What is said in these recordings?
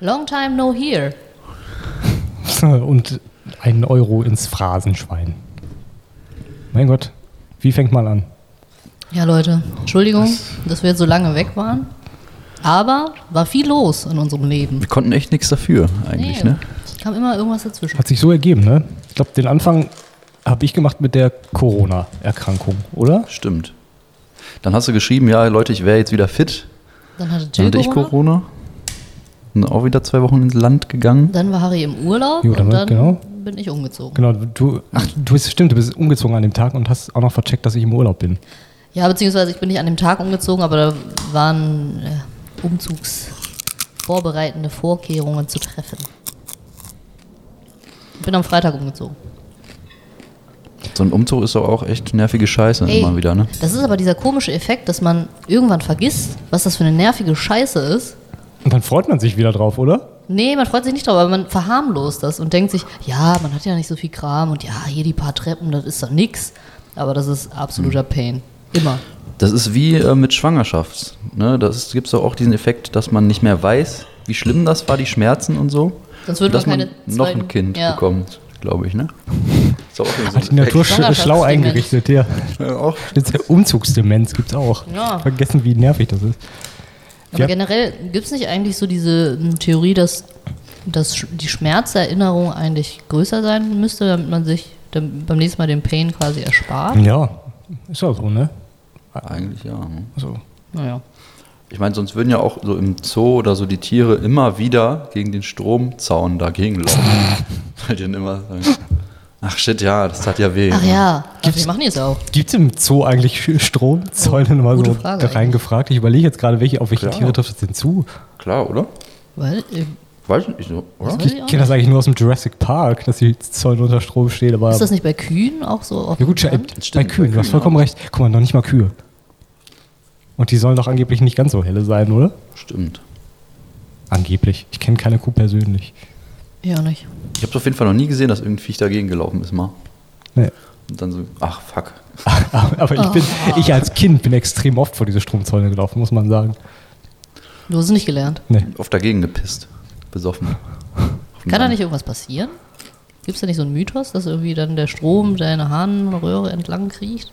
Long time no here. Und einen Euro ins Phrasenschwein. Mein Gott, wie fängt man an? Ja, Leute, Entschuldigung, dass wir jetzt so lange weg waren. Aber war viel los in unserem Leben. Wir konnten echt nichts dafür, eigentlich, Nee, ne? kam immer irgendwas dazwischen. Hat sich so ergeben, ne? Ich glaube, den Anfang habe ich gemacht mit der Corona-Erkrankung, oder? Stimmt. Dann hast du geschrieben, ja, Leute, ich wäre jetzt wieder fit. Dann hatte Dann Jill hatte ich Corona. Corona. Und auch wieder zwei Wochen ins Land gegangen. Dann war Harry im Urlaub Jo, dann und dann genau. bin ich umgezogen. Genau, du, ach, du bist, stimmt, du bist umgezogen an dem Tag und hast auch noch vercheckt, dass ich im Urlaub bin. Ja, beziehungsweise ich bin nicht an dem Tag umgezogen, aber da waren äh, umzugsvorbereitende Vorkehrungen zu treffen. Ich bin am Freitag umgezogen. So ein Umzug ist doch auch echt nervige Scheiße Ey, immer wieder, ne? Das ist aber dieser komische Effekt, dass man irgendwann vergisst, was das für eine nervige Scheiße ist. Und dann freut man sich wieder drauf, oder? Nee, man freut sich nicht drauf, aber man verharmlost das und denkt sich, ja, man hat ja nicht so viel Kram und ja, hier die paar Treppen, das ist doch nix. Aber das ist absoluter Hm. Pain. Immer. Das ist wie äh, mit Schwangerschaft. Ne? Das gibt doch auch diesen Effekt, dass man nicht mehr weiß, wie schlimm das war, die Schmerzen und so. Sonst würde dass man man keine noch ein Kind ja. bekommt, glaube ich, ne? Ist auch so Hat die Natur schlau eingerichtet, ja. Ja, auch. Jetzt Umzugsdemenz gibt's auch. Ja. Vergessen, wie nervig das ist. Aber Ja. generell gibt es nicht eigentlich so diese ähm, Theorie, dass, dass die Schmerzerinnerung eigentlich größer sein müsste, damit man sich beim nächsten Mal den Pain quasi erspart? Ja, ist ja so, ne? Eigentlich ja. ne? So. Naja. Ich meine, sonst würden ja auch so im Zoo oder so die Tiere immer wieder gegen den Stromzaun dagegen laufen. Weil die dann immer sagen, ach shit, ja, das tat ja weh. Ach ja, Gibt's- wir machen die jetzt auch. Gibt es im Zoo eigentlich Stromzäune mal gute so Frage reingefragt? Ich überlege jetzt gerade, welche, auf welche Klar. Tiere trifft das denn zu? Klar, oder? Weil, äh, Weiß ich nicht so, oder? Ich Ich kenne das eigentlich nur aus dem Jurassic Park, dass die Zäune unter Strom stehen, aber. ist das nicht bei Kühen auch so? Auf ja gut, bei, Land? bei Stimmt, Kühen, bei du hast Kühen vollkommen auch. recht. Guck mal, noch nicht mal Kühe. Und die sollen doch angeblich nicht ganz so helle sein, oder? Stimmt. Angeblich. Ich kenne keine Kuh persönlich. Ja, nicht. Ich habe auf jeden Fall noch nie gesehen, dass irgendein Viech dagegen gelaufen ist mal. Nee. Und dann so, ach fuck. Aber ich bin, ich als Kind bin extrem oft vor diese Stromzäune gelaufen, muss man sagen. Du hast es nicht gelernt. Nee. Oft dagegen gepisst. Besoffen. Kann da nicht irgendwas passieren? Gibt es da nicht so einen Mythos, dass irgendwie dann der Strom deine Harnröhre entlang kriecht?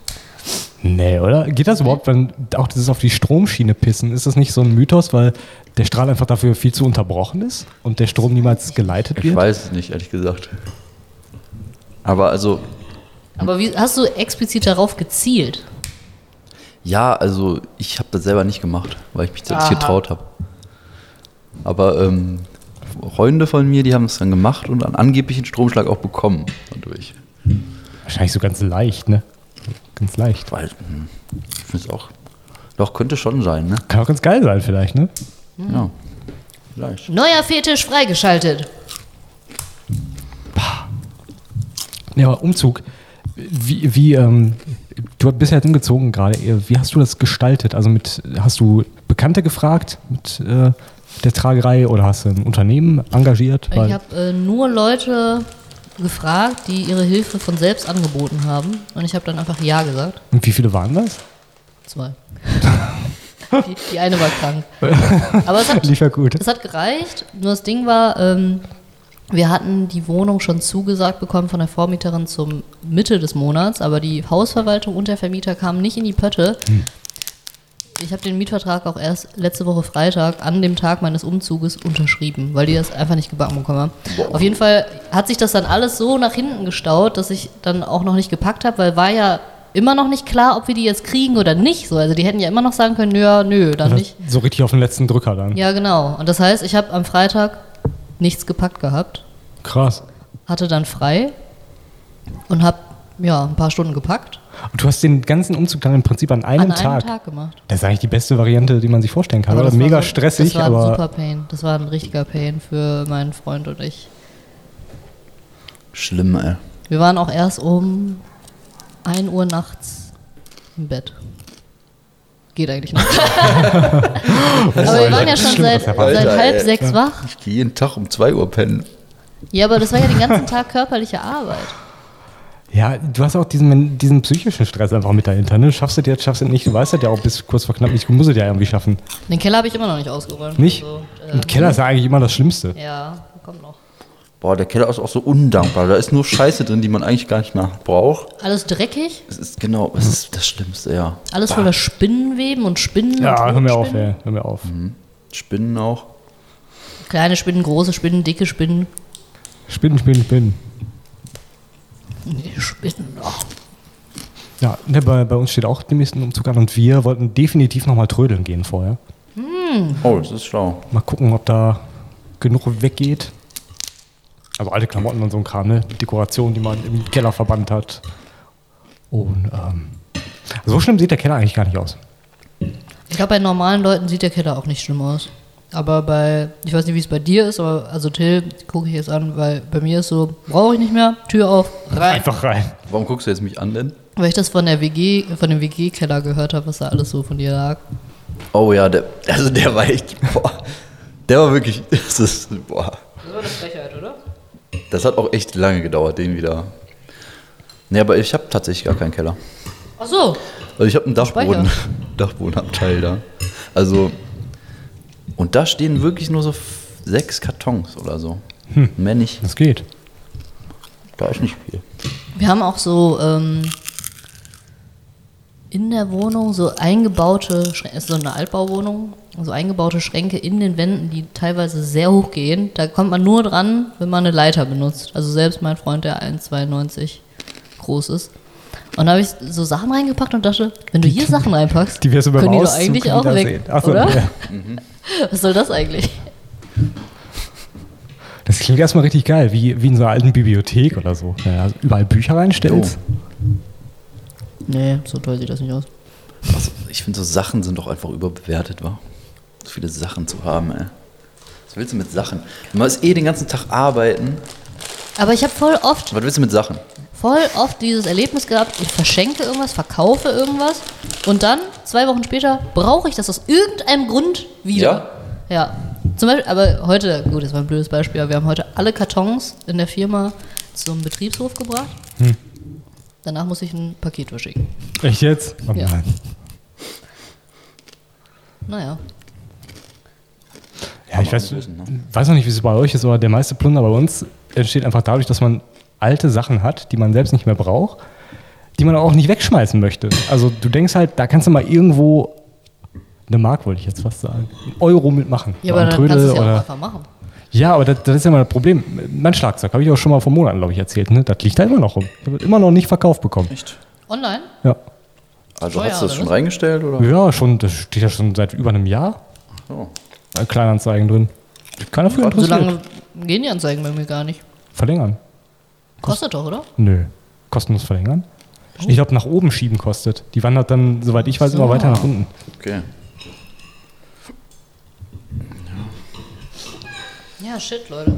Nee, oder? Geht das überhaupt, wenn auch dieses auf die Stromschiene pissen? Ist das nicht so ein Mythos, weil der Strahl einfach dafür viel zu unterbrochen ist und der Strom niemals geleitet Ich wird? weiß es nicht, ehrlich gesagt. Aber also, Aber wie, hast du explizit darauf gezielt? ja, also ich habe das selber nicht gemacht, weil ich mich das nicht getraut habe. Aber ähm, Freunde von mir, die haben es dann gemacht und einen angeblichen Stromschlag auch bekommen dadurch. Wahrscheinlich so ganz leicht, ne? Ganz leicht. Weil, hm, ich finde es auch, doch, könnte schon sein, ne? Kann auch ganz geil sein, vielleicht, ne? Ja, vielleicht. Neuer Fetisch freigeschaltet. Ja, aber Umzug. Wie, wie ähm, du bist ja jetzt umgezogen gerade. Wie hast du das gestaltet? Also mit, hast du Bekannte gefragt mit äh, der Tragerei oder hast du ein Unternehmen engagiert? Ich habe äh, nur Leute gefragt, die ihre Hilfe von selbst angeboten haben. Und ich habe dann einfach Ja gesagt. und wie viele waren das? Zwei. die, die eine war krank. Aber es hat, Lief ja gut. es hat gereicht. Nur das Ding war, ähm, wir hatten die Wohnung schon zugesagt bekommen von der Vormieterin zum Mitte des Monats, aber die Hausverwaltung und der Vermieter kamen nicht in die Pötte. Ich habe den Mietvertrag auch erst letzte Woche Freitag an dem Tag meines Umzuges unterschrieben, weil die das einfach nicht gebacken bekommen haben. Auf jeden Fall hat sich das dann alles so nach hinten gestaut, dass ich dann auch noch nicht gepackt habe, weil war ja immer noch nicht klar, ob wir die jetzt kriegen oder nicht. So, also die hätten ja immer noch sagen können, ja, nö, dann nicht. so richtig auf den letzten Drücker dann. Ja, genau. Und das heißt, ich habe am Freitag nichts gepackt gehabt, Krass. hatte dann frei und habe ja ein paar Stunden gepackt. Und du hast den ganzen Umzug dann im Prinzip an einem, an einem Tag. Tag gemacht. Das ist eigentlich die beste Variante, die man sich vorstellen kann. Aber das war Mega so- stressig, Das war ein aber super Pain. Das war ein richtiger Pain für meinen Freund und ich. Schlimm, ey. Wir waren auch erst um 1 Uhr nachts im Bett. Geht eigentlich nicht. aber wir waren ja schon seit, war. seit Alter, halb ey. sechs wach. Ich gehe jeden Tag um 2 Uhr pennen. Ja, aber das war ja den ganzen Tag körperliche Arbeit. Ja, du hast auch diesen, diesen psychischen Stress einfach mit dahinter. Ne? Schaffst du das jetzt, schaffst du das nicht. Du weißt das ja auch bis kurz vor knapp nicht. Du musst es ja irgendwie schaffen. Den Keller habe ich immer noch nicht ausgeräumt. Nicht? Also, Und Keller ist ja eigentlich immer das Schlimmste. Ja, kommt noch. Boah, der Keller ist auch so undankbar. Da ist nur Scheiße drin, die man eigentlich gar nicht mehr braucht. Alles dreckig, Es ist genau, es ist das Schlimmste, ja. alles voller Spinnenweben und Spinnen. Ja, und hör mir auf, ey. Hör mir auf. Spinnen auch. Kleine Spinnen, große Spinnen, dicke Spinnen. Spinnen, Spinnen, Spinnen. Die Spinnen. Oh. Ja, ne, bei, bei uns steht auch demnächst ein Umzug an und wir wollten definitiv nochmal trödeln gehen vorher. Oh, das ist schlau. Mal gucken, ob da genug weggeht. Also alte Klamotten und so ein Kram, ne? Dekoration, die man im Keller verbannt hat. Und ähm, so schlimm sieht der Keller eigentlich gar nicht aus. Ich glaube, bei normalen Leuten sieht der Keller auch nicht schlimm aus. Aber bei, ich weiß nicht, wie es bei dir ist, aber also Till gucke ich jetzt an, weil bei mir ist so, brauche ich nicht mehr, Tür auf, rein. Einfach rein. Warum guckst du jetzt mich an denn? Weil ich das von der WG, von dem WG-Keller gehört habe, was da alles so von dir lag. Oh ja, der, also der war echt, boah, der war wirklich, das ist, boah, Das war eine Frechheit, oder? das hat auch echt lange gedauert, den wieder. Nee, aber ich habe tatsächlich gar keinen Keller. Ach so. Also ich habe einen Dachboden. Dachbodenabteil da. Also, und da stehen wirklich nur so sechs Kartons oder so. Mehr nicht. Das geht. Da ist nicht viel. Wir haben auch so ähm, in der Wohnung so eingebaute Schränke, ist so eine Altbauwohnung, so eingebaute Schränke in den Wänden, die teilweise sehr hoch gehen. Da kommt man nur dran, wenn man eine Leiter benutzt. Also selbst mein Freund, der 1,92 groß ist. Und da habe ich so Sachen reingepackt und dachte, wenn du hier Sachen reinpackst, Die wirst du beim können die doch eigentlich auch weg. Ach so, oder? ja. Was soll das eigentlich? Das klingt erstmal richtig geil, wie, wie in so einer alten Bibliothek oder so. Ja, überall Bücher reinstellst. Nee, so toll sieht das nicht aus. Also, ich finde, so Sachen sind doch einfach überbewertet, wa? So viele Sachen zu haben, ey. Was willst du mit Sachen? Du musst eh den ganzen Tag arbeiten. Aber ich habe voll oft Was willst du mit Sachen? Voll oft dieses Erlebnis gehabt, ich verschenke irgendwas, verkaufe irgendwas und dann, zwei Wochen später, brauche ich das aus irgendeinem Grund wieder. Ja. Zum Beispiel, aber heute, gut, das war ein blödes Beispiel, aber wir haben heute alle Kartons in der Firma zum Betriebshof gebracht. Danach muss ich ein Paket verschicken. Echt jetzt? Oh Ja. nein. Naja. Ja, ich weiß, wissen, ne? weiß noch nicht, wie es bei euch ist, aber der meiste Plunder bei uns entsteht einfach dadurch, dass man alte Sachen hat, die man selbst nicht mehr braucht, die man auch nicht wegschmeißen möchte. Also du denkst halt, da kannst du mal irgendwo eine Mark, wollte ich jetzt fast sagen, einen Euro mitmachen. Ja, aber dann kannst du es ja auch einfach machen. ja, aber das, das ist ja mal das Problem. Mein Schlagzeug, habe ich auch schon mal vor Monaten, glaube ich, erzählt. Ne? Das liegt da immer noch rum. Das wird immer noch nicht verkauft bekommen. Echt? Online? Ja. Also Teuer, hast du das oder schon was? reingestellt, oder? ja, schon, das steht ja schon seit über einem Jahr. Oh. Kleinanzeigen drin. Keiner für So interessiert. lange gehen die Anzeigen bei mir gar nicht. Verlängern. Kostet doch, oder? Nö. Kostenlos verlängern? Ich glaube, nach oben schieben kostet. Die wandert dann, soweit ich weiß, immer weiter nach unten. Okay. Ja, shit, Leute.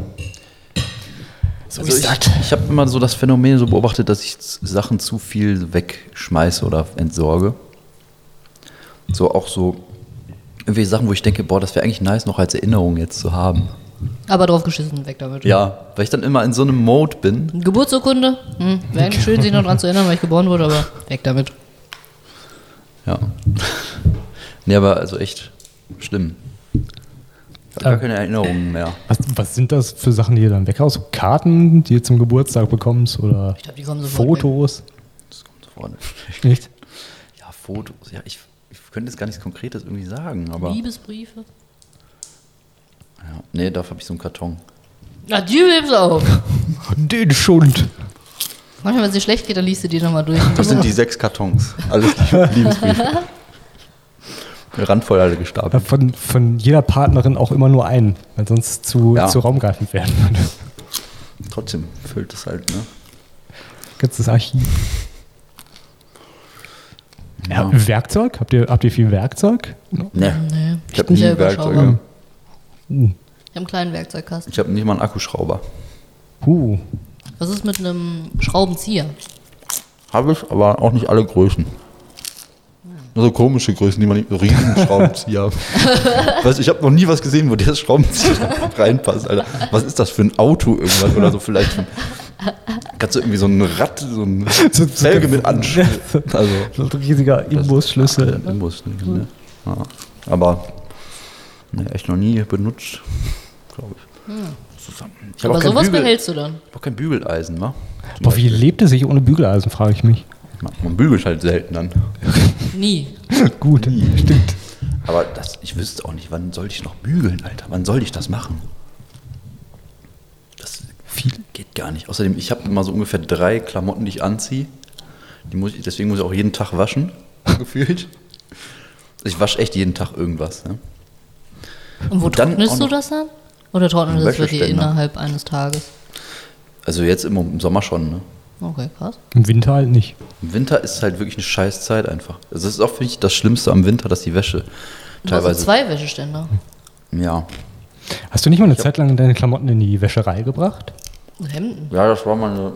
So Also ich ich habe immer so das Phänomen so beobachtet, dass ich Sachen zu viel wegschmeiße oder entsorge. So auch so irgendwelche Sachen, wo ich denke, boah, das wäre eigentlich nice, noch als Erinnerung jetzt zu haben. Aber drauf geschissen, weg damit. Ja, weil ich dann immer in so einem Mode bin. Geburtsurkunde? Hm, wäre eigentlich schön, sich noch dran zu erinnern, weil ich geboren wurde, aber weg damit. Ja. nee, aber also echt schlimm. Ich habe gar keine Erinnerungen mehr. Was, was sind das für Sachen, die ihr dann weghaust? So Karten, die ihr zum Geburtstag bekommst? Oder Ich glaube, die kommen sofort Fotos? Das kommt sofort. Nicht? Ja, Fotos. Ja, ich, ich könnte jetzt gar nichts Konkretes irgendwie sagen, weg. aber. Liebesbriefe? Ja, nee, dafür habe ich so einen Karton. Na, die lebst auf. Den Schund. Manchmal, wenn es dir schlecht geht, dann liest du die nochmal durch. Das sind die sechs Kartons. Alles Liebesbriefe. Randvoll alle gestapelt. Von, von jeder Partnerin auch immer nur einen, weil sonst zu, Ja. zu raumgreifend werden würde. Trotzdem füllt es halt, ne? Ganzes Archiv. Ja. Ja. Werkzeug? Habt ihr, habt ihr viel Werkzeug? Ne. Nee, Ich habe bin nie Werkzeuge. Uh. Ich habe einen kleinen Werkzeugkasten. Ich habe nicht mal einen Akkuschrauber. Uh. Was ist mit einem Schraubenzieher? Habe ich, aber auch nicht alle Größen. Nur so komische Größen, die man nicht so riesen Schraubenzieher. weißt, du, ich habe noch nie was gesehen, wo der Schraubenzieher reinpasst, Alter. Was ist das für ein Auto irgendwas oder so vielleicht? Für, Kannst du irgendwie so ein Rad, so ein So- so- Felge mit Anschluss. Also, So ein riesiger Imbusschlüssel. Ja, Imbus, ne? ja. Aber ne, echt noch nie benutzt, glaube ich. Zusammen. Ich habe Aber sowas Bügel- behältst du dann. ich hab auch kein Bügeleisen, wa? Zum Boah, wie Beispiel. lebt es sich ohne Bügeleisen, frage ich mich. Man bügelt halt selten dann. Nie. Gut, stimmt. Aber das, ich wüsste auch nicht, wann soll ich noch bügeln, Alter? Wann soll ich das machen? Das Viel. geht gar nicht. Außerdem, ich habe immer so ungefähr drei Klamotten, die ich anziehe. Die muss ich, deswegen muss ich auch jeden Tag waschen, gefühlt. Ich wasche echt jeden Tag irgendwas. Ne? Und wo Und trocknest du das dann? Oder trocknet Im das wirklich innerhalb eines Tages? Also jetzt im, im Sommer schon. Ne? Okay, krass. Im Winter halt nicht. Im Winter ist halt wirklich eine scheiß Zeit einfach. Also das ist auch, finde ich, das Schlimmste am Winter, dass die Wäsche Du hast teilweise. zwei Wäscheständer. Ja. Hast du nicht mal eine Zeit lang deine Klamotten in die Wäscherei gebracht? Hemden. Ja, das war meine.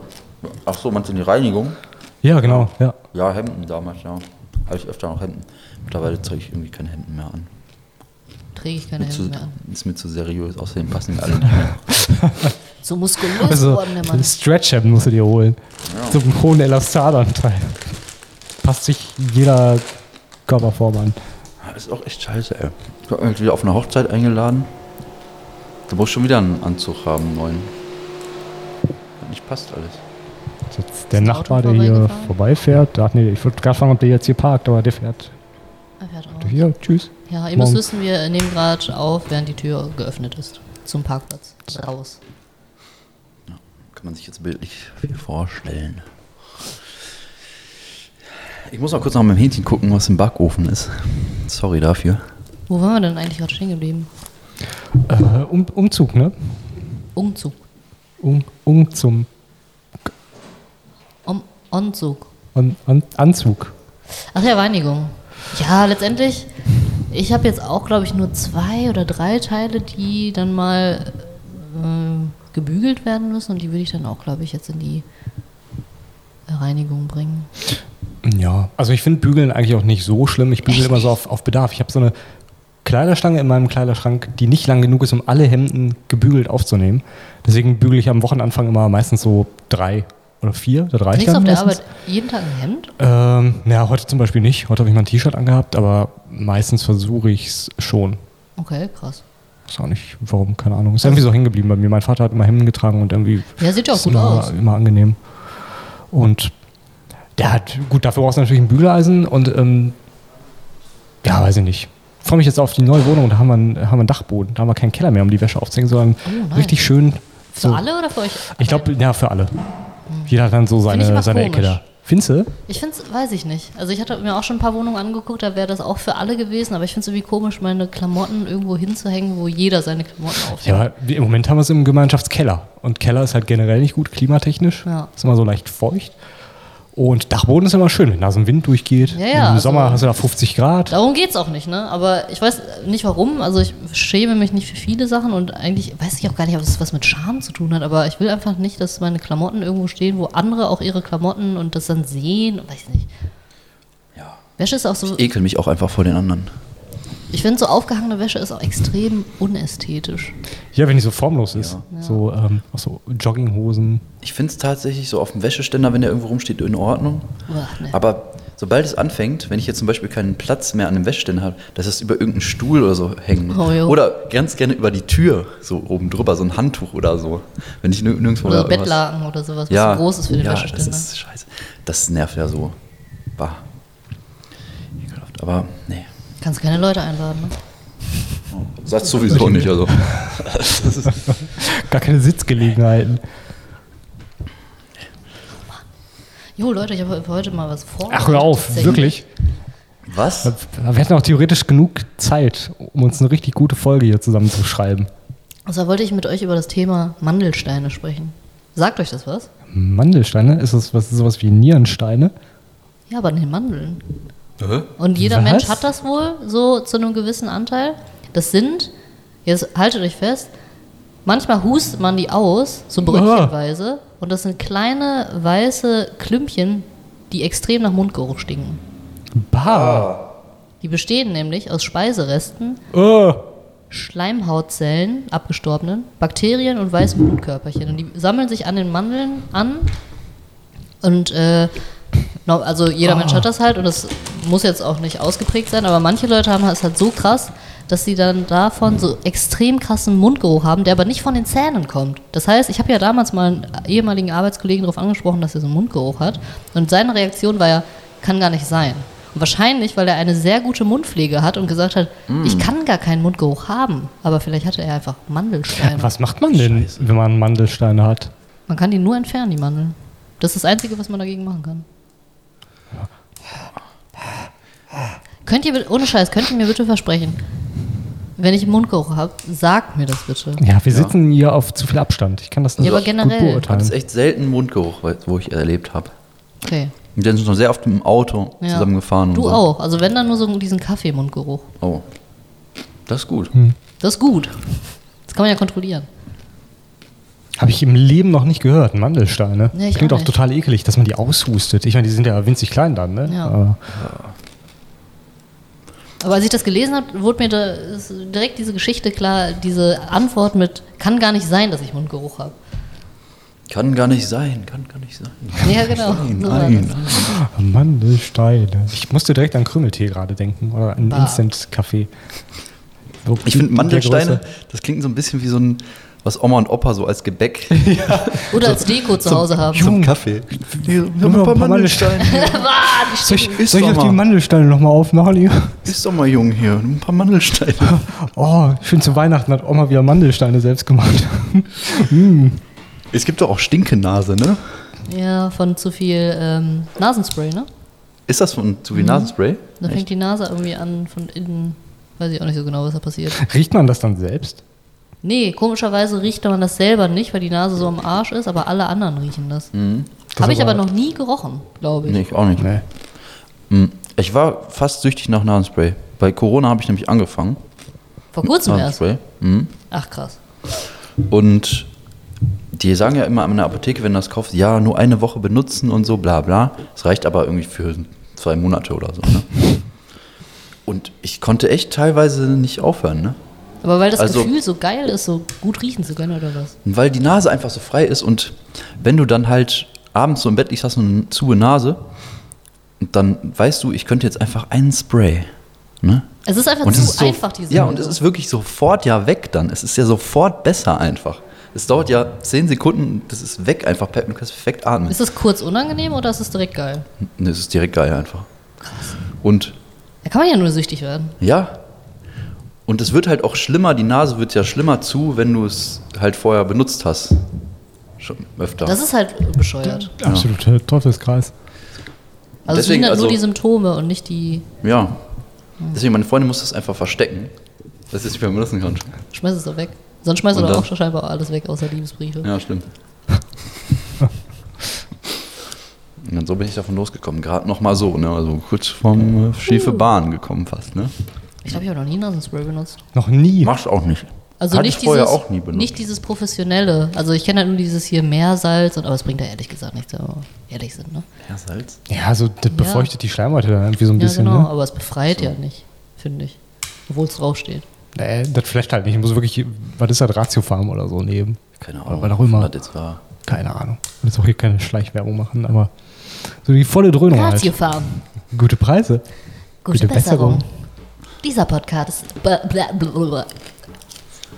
Ach so, meinst du die Reinigung? Ja, genau, ja. Ja, Hemden damals, ja. Habe ich öfter noch Hemden. Mittlerweile zeige ich irgendwie keine Hemden mehr an. Träge ich keine Hemden mehr an. ist mir zu seriös, außerdem passen mir alle nicht mehr. So muskulös Also, geworden, der Mann. Stretch-Hemd musst du dir holen. So einen hohen Elastadanteil. Passt sich jeder Körperform an. Ja, Ist auch echt scheiße, ey. Ich war irgendwie auf eine Hochzeit eingeladen. Da muss ich schon wieder einen Anzug haben, einen neuen. Nicht passt alles. Jetzt der Nachbar, der hier vorbeifährt, ach nee, ich würde gerade fragen, ob der jetzt hier parkt, aber der fährt Er fährt auch. hier, tschüss. Ja, ihr Morgen. müsst wissen, wir nehmen gerade auf, während die Tür geöffnet ist. Zum Parkplatz. Raus. Kann man sich jetzt bildlich viel vorstellen. Ich muss mal kurz nach meinem Hähnchen gucken, was im Backofen ist. Sorry dafür. Wo waren wir denn eigentlich gerade stehen geblieben? Äh, um, Umzug, ne? Umzug. Um, um zum Um, Onzug. An, an, Anzug. Ach ja, Reinigung. Ja, letztendlich, ich habe jetzt auch, glaube ich, nur zwei oder drei Teile, die dann mal äh, gebügelt werden müssen und die würde ich dann auch, glaube ich, jetzt in die Reinigung bringen. Ja, also ich finde Bügeln eigentlich auch nicht so schlimm. Ich bügele immer so auf, auf Bedarf. Ich habe so eine Kleiderstange in meinem Kleiderschrank, die nicht lang genug ist, um alle Hemden gebügelt aufzunehmen. Deswegen bügele ich am Wochenanfang immer meistens so drei oder vier. Das reicht Trägst du auf der meistens. Arbeit jeden Tag ein Hemd? Ähm, ja, heute zum Beispiel nicht. Heute habe ich mal ein T-Shirt angehabt, aber meistens versuche ich es schon. Okay, krass. Ist auch nicht, warum, keine Ahnung. Ist irgendwie so hängen geblieben bei mir. Mein Vater hat immer Hemden getragen und irgendwie Ja, sieht ja auch gut immer, aus. immer angenehm. Und der hat, gut, dafür brauchst du natürlich ein Bügeleisen und ähm, ja, weiß ich nicht. Ich freue mich jetzt auf die neue Wohnung, da haben wir, einen, haben wir einen Dachboden. Da haben wir keinen Keller mehr, um die Wäsche aufzuhängen, sondern Oh, richtig schön. Für so- alle oder für euch? Ich glaube, ja, für alle. Jeder hat dann so seine, seine Ecke da. Findest du? Ich finde es, weiß ich nicht. Also ich hatte mir auch schon ein paar Wohnungen angeguckt, da wäre das auch für alle gewesen, aber ich finde es irgendwie komisch, meine Klamotten irgendwo hinzuhängen, wo jeder seine Klamotten aufhängt. Ja, im Moment haben wir es im Gemeinschaftskeller. Und Keller ist halt generell nicht gut, klimatechnisch. Ja. Ist immer so leicht feucht. Und Dachboden ist immer schön, wenn da so ein Wind durchgeht. Ja, ja, Im also- Sommer hast du da 50 Grad. Darum geht es auch nicht, ne? Aber ich weiß nicht warum. Also ich schäme mich nicht für viele Sachen und eigentlich weiß ich auch gar nicht, ob es was mit Scham zu tun hat. Aber ich will einfach nicht, dass meine Klamotten irgendwo stehen, wo andere auch ihre Klamotten und das dann sehen. Weiß ich nicht. Ja. Wäsche ist auch so. Ich ekel mich auch einfach vor den anderen. Ich finde, so aufgehangene Wäsche ist auch extrem unästhetisch. Ja, wenn die so formlos ist. So, ähm, auch so Jogginghosen. Ich finde es tatsächlich so auf dem Wäscheständer, wenn der irgendwo rumsteht, in Ordnung. Uah, nee. Aber sobald es anfängt, wenn ich jetzt zum Beispiel keinen Platz mehr an dem Wäscheständer habe, dass es über irgendeinen Stuhl oder so hängt. Oh, oder ganz gerne über die Tür, so oben drüber, so ein Handtuch oder so. Wenn ich nir- nirgendwo Oder Bettlaken oder sowas, was ja, so groß ist für den ja, Wäscheständer. Das ist scheiße. Das nervt ja so. Bah. Aber nee. Kannst keine Leute einladen, ne? Satz sowieso nicht. Also. Gar keine Sitzgelegenheiten. Jo, Leute, ich habe für heute mal was vor. Ach, hör auf, wirklich. Was? Wir hätten auch theoretisch genug Zeit, um uns eine richtig gute Folge hier zusammenzuschreiben. Also wollte ich mit euch über das Thema Mandelsteine sprechen. Sagt euch das was? Mandelsteine? Ist das was, sowas wie Nierensteine? Ja, aber an den Mandeln. Und jeder Was? Mensch hat das wohl, so zu einem gewissen Anteil. Das sind, jetzt haltet euch fest, manchmal hustet man die aus, so brötchenweise, und das sind kleine weiße Klümpchen, die extrem nach Mundgeruch stinken. Bah. Die bestehen nämlich aus Speiseresten, Oh. Schleimhautzellen, abgestorbenen, Bakterien und weißen Blutkörperchen. Und die sammeln sich an den Mandeln an Und äh, also jeder Mensch hat das halt und das muss jetzt auch nicht ausgeprägt sein, aber manche Leute haben es halt so krass, dass sie dann davon so extrem krassen Mundgeruch haben, der aber nicht von den Zähnen kommt. Das heißt, ich habe ja damals mal einen ehemaligen Arbeitskollegen darauf angesprochen, dass er so einen Mundgeruch hat und seine Reaktion war ja, kann gar nicht sein. Und wahrscheinlich, weil er eine sehr gute Mundpflege hat und gesagt hat, ich kann gar keinen Mundgeruch haben, aber vielleicht hatte er einfach Mandelsteine. Was macht man denn, wenn man Mandelsteine hat? Man kann die nur entfernen, die Mandeln. Das ist das Einzige, was man dagegen machen kann. Könnt ihr, bitte- ohne Scheiß, könnt ihr mir bitte versprechen, wenn ich einen Mundgeruch habe, sagt mir das bitte. Ja, wir sitzen hier auf zu viel Abstand. Ich kann das nicht Ja, aber gut generell. Das beurteilen. ist echt selten Mundgeruch, wo ich erlebt habe. Okay. Und dann sind wir sehr oft im Auto Ja. zusammengefahren. Du und so. auch. Also wenn dann nur so diesen Kaffeemundgeruch. Oh. Das ist gut. Das ist gut. Das kann man ja kontrollieren. Habe ich im Leben noch nicht gehört. Mandelsteine. Nee, ich Klingt auch auch total ekelig, dass man die aushustet. Ich meine, die sind ja winzig klein dann, ne? Ja. Aber Aber als ich das gelesen habe, wurde mir da direkt diese Geschichte klar, diese Antwort mit, kann gar nicht sein, dass ich Mundgeruch habe. Kann gar nicht sein, kann gar nicht sein. Ja, genau. Nein, nein. Mandelsteine. Ich musste direkt an Krümeltee gerade denken. Oder an Bah. Instant-Kaffee. So Ich finde Mandelsteine, das klingt so ein bisschen wie so ein, was Oma und Opa so als Gebäck Oder als Deko zu Hause haben. zum Kaffee. Wir haben ein paar Mandelsteine. Soll ich, Iss soll ich auch die mal. Mandelsteine nochmal aufmachen hier? Ist doch mal jung hier, ein paar Mandelsteine. Oh, schön zu Weihnachten hat Oma wieder Mandelsteine selbst gemacht. Es gibt doch auch Stinkenase, ne? Ja, von zu viel ähm, Nasenspray, ne? Ist das von zu viel Nasenspray? Da fängt die Nase irgendwie an von innen, weiß ich auch nicht so genau, was da passiert. Riecht man das dann selbst? Nee, komischerweise riecht man das selber nicht, weil die Nase so am Arsch ist, aber alle anderen riechen das. Das Habe ich aber noch nie gerochen, glaube ich. Nee, ich auch nicht. Nee. Hm, Ich war fast süchtig nach Nasenspray. Bei Corona habe ich nämlich angefangen. Vor kurzem erst. Nasenspray. Mhm. Ach krass. Und die sagen ja immer an der Apotheke, wenn du das kaufst, ja, nur eine Woche benutzen und so, bla bla. Das reicht aber irgendwie für zwei Monate oder so. Ne? Und ich konnte echt teilweise nicht aufhören, ne? Aber weil das Also- Gefühl so geil ist, so gut riechen zu können oder was? Und weil die Nase einfach so frei ist und wenn du dann halt abends so im Bett liegst, hast du eine zuhe Nase dann weißt du, ich könnte jetzt einfach einen Spray. Ne? Es ist einfach Und zu es ist so, einfach, diese Ja, und es ist wirklich sofort ja weg dann. Es ist ja sofort besser einfach. Es dauert ja zehn Sekunden, das ist weg einfach. Du kannst perfekt atmen. Ist das kurz unangenehm oder ist es direkt geil? Das ist direkt geil einfach. Und Da kann man ja nur süchtig werden. ja, und es wird halt auch schlimmer, die Nase wird ja schlimmer zu, wenn du es halt vorher benutzt hast. Schon öfter. Das ist halt bescheuert. Absoluter Teufelskreis. Also es Deswegen, lindert nur also- die Symptome und nicht die. ja. Deswegen, meine Freundin muss das einfach verstecken, dass sie es nicht mehr benutzen kann. Schmeiß es doch weg. Sonst schmeißt du doch auch schon scheinbar alles weg, außer Liebesbriefe. Ja, stimmt. Und dann so bin ich davon losgekommen. Gerade noch mal so, ne? Also kurz vom äh, schiefe Bahn gekommen fast, ne? Ich glaube, ich habe noch nie Nasenspray benutzt. Noch nie. Machst auch nicht. Also Hatte nicht dieses, auch nie benutzt. nicht dieses professionelle. Also ich kenne halt nur dieses hier Meersalz und aber es bringt ja ehrlich gesagt nichts, wenn wir ehrlich sind, ne? Ja, Salz. Ja, so das befeuchtet die Schleimhäute dann irgendwie so ein Ja, bisschen. genau, Ne? aber es befreit ja nicht, finde ich. Obwohl es draufsteht. Nee, das flasht halt nicht. Ich muss wirklich, was ist das, Ratiofarm oder so nehmen? Keine Oder Ahnung. was auch immer. Das jetzt war. Keine Ahnung. Ich will jetzt auch hier keine Schleichwerbung machen, aber so die volle Dröhnung halt. Ratiofarm. Gute Preise. Gute, Gute Besserung. Besserung. Dieser Podcast ist.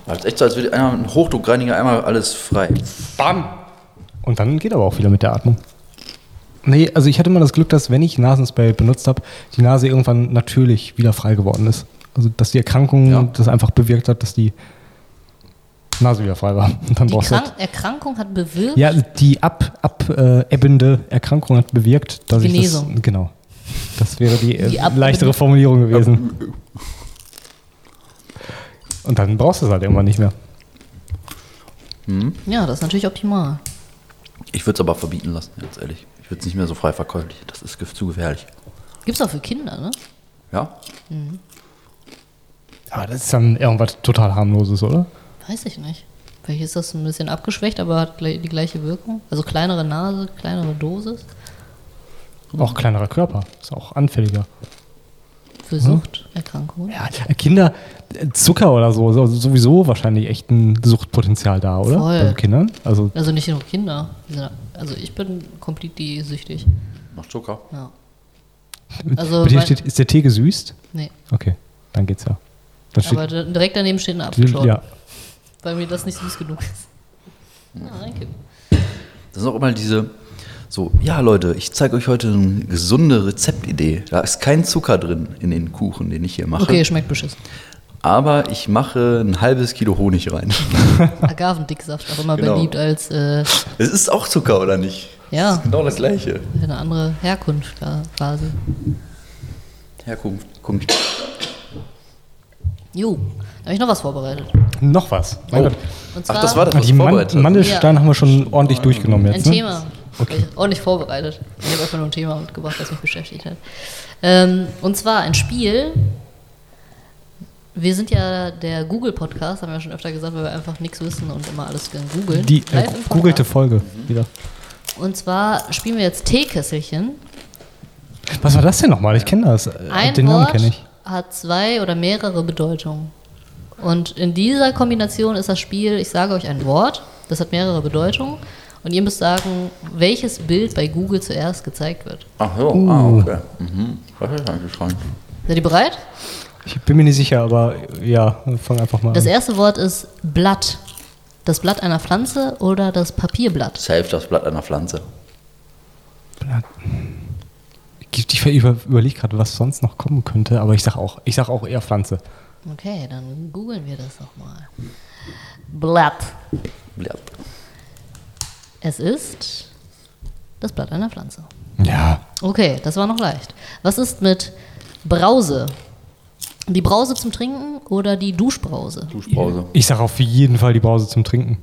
Das ist echt so, als würde einer mit einem Hochdruckreiniger einmal alles frei. Bam! Und dann geht aber auch wieder mit der Atmung. Nee, also ich hatte immer das Glück, dass wenn ich Nasenspray benutzt habe, die Nase irgendwann natürlich wieder frei geworden ist. Also dass die Erkrankung Ja. das einfach bewirkt hat, dass die Nase wieder frei war. Und dann Die brauchst du Krank halt, Erkrankung hat bewirkt. Ja, die ab, ab äh, ebbende Erkrankung hat bewirkt, dass Genesung. ich das. Genau. Das wäre die, äh, Die leichtere Formulierung gewesen. Und dann brauchst du es halt irgendwann nicht mehr. Ja, das ist natürlich optimal. Ich würde es aber verbieten lassen, ganz ehrlich. Ich würde es nicht mehr so frei verkäuflich. Das ist ge- zu gefährlich. Gibt's auch für Kinder, ne? Ja? Aber das ist dann irgendwas total harmloses, oder? Weiß ich nicht. Vielleicht ist das ein bisschen abgeschwächt, aber hat die gleiche Wirkung. Also kleinere Nase, kleinere Dosis. Auch kleinerer Körper. Ist auch anfälliger. Für Suchterkrankungen. Ja, Kinder, äh, Zucker oder so, so- sowieso wahrscheinlich echt ein Suchtpotenzial da, oder? Voll. Bei Kindern. Also, Also nicht nur Kinder. Also ich bin completely süchtig. Noch Zucker. Ja. Also bei dir steht, ist der Tee gesüßt? Nee. Okay, dann geht's ja. Da steht, Aber direkt daneben steht eine Apfelschorle, ja. weil mir das nicht süß genug ist. Ja, reinkippen. Das sind auch immer diese, so, ja Leute, ich zeige euch heute eine gesunde Rezeptidee. Da ist kein Zucker drin in den Kuchen, den ich hier mache. Okay, schmeckt beschissen. Aber ich mache ein halbes Kilo Honig rein. Agavendicksaft, auch immer Genau. beliebt als äh, Es ist auch Zucker, oder nicht? Ja. Das ist genau das gleiche. eine andere Herkunft ja, quasi. Herkunft. Kunft. Jo, da habe ich noch was vorbereitet. Noch was. Mein Oh. Gott. Und zwar Ach, das war das, was Die Man hast. Mandelsteine haben wir schon ordentlich durchgenommen ein jetzt. Ne? Thema. Okay. Ich ordentlich vorbereitet. Ich habe einfach nur ein Thema mitgebracht, das mich beschäftigt hat. Ähm, und zwar ein Spiel. Wir sind ja der Google-Podcast, haben wir schon öfter gesagt, weil wir einfach nichts wissen und immer alles gern googeln. Die äh, googelte. Folge wieder. Und zwar spielen wir jetzt Teekesselchen. Was war das denn nochmal? Ich kenne das. Äh, Ein Den Namen Wort kenne ich. hat zwei oder mehrere Bedeutungen. Und in dieser Kombination ist das Spiel, ich sage euch ein Wort, das hat mehrere Bedeutungen. Und ihr müsst sagen, welches Bild bei Google zuerst gezeigt wird. Ach so, ah, okay. Mhm. Was ist eigentlich schon? Seid ihr bereit? Ich bin mir nicht sicher, aber ja, fang einfach mal Das an. erste Wort ist Blatt. Das Blatt einer Pflanze oder das Papierblatt? Safe das Blatt einer Pflanze. Ich, ich über, überlege gerade, was sonst noch kommen könnte, aber ich sag auch, ich sag auch eher Pflanze. Okay, dann googeln wir das doch mal. Blatt. Blatt. Es ist das Blatt einer Pflanze. Ja. Okay, das war noch leicht. Was ist mit Brause? Die Brause zum Trinken oder die Duschbrause? Duschbrause. Ich sag auf jeden Fall die Brause zum Trinken.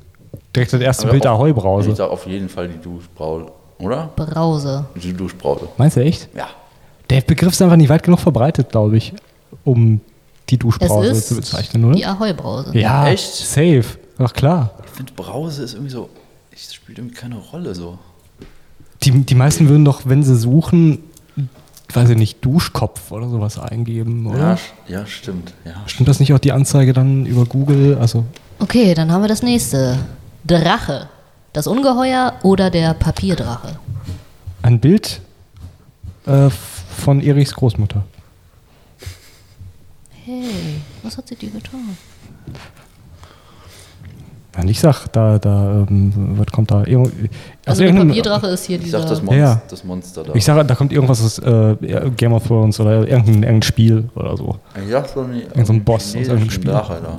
Direkt das erste Aber Bild auch- Ahoi-Brause. Ich sag auf jeden Fall die Duschbrause. Oder? Brause. Die Duschbrause. Meinst du echt? Ja. Der Begriff ist einfach nicht weit genug verbreitet, glaube ich, um die Es Duschbrause ist zu bezeichnen, oder? die Ahoi-Brause. Ja, Echt? safe. Ach klar. Ich finde Brause ist irgendwie so. Es spielt irgendwie keine Rolle so. Die, die meisten würden doch, wenn sie suchen, weiß ich nicht, Duschkopf oder sowas eingeben, oder? Ja, ja, stimmt. Ja. Stimmt das nicht auch die Anzeige dann über Google? Also, Okay, dann haben wir das nächste. Drache. Das Ungeheuer oder der Papierdrache? ein Bild äh, von Erichs Großmutter. Hey, was hat sie dir getan? Nein, ich sag, da, da, ähm, was kommt da? Irgend- aus Also der Papierdrache ist hier Ich dieser... sag das, Monst Ja. das Monster da. Ich sage, da kommt irgendwas aus äh, Game of Thrones oder irgendein, irgendein Spiel oder so. ich sag so, nie, Irgend so ein Boss aus irgendeinem Spiel. Drache da.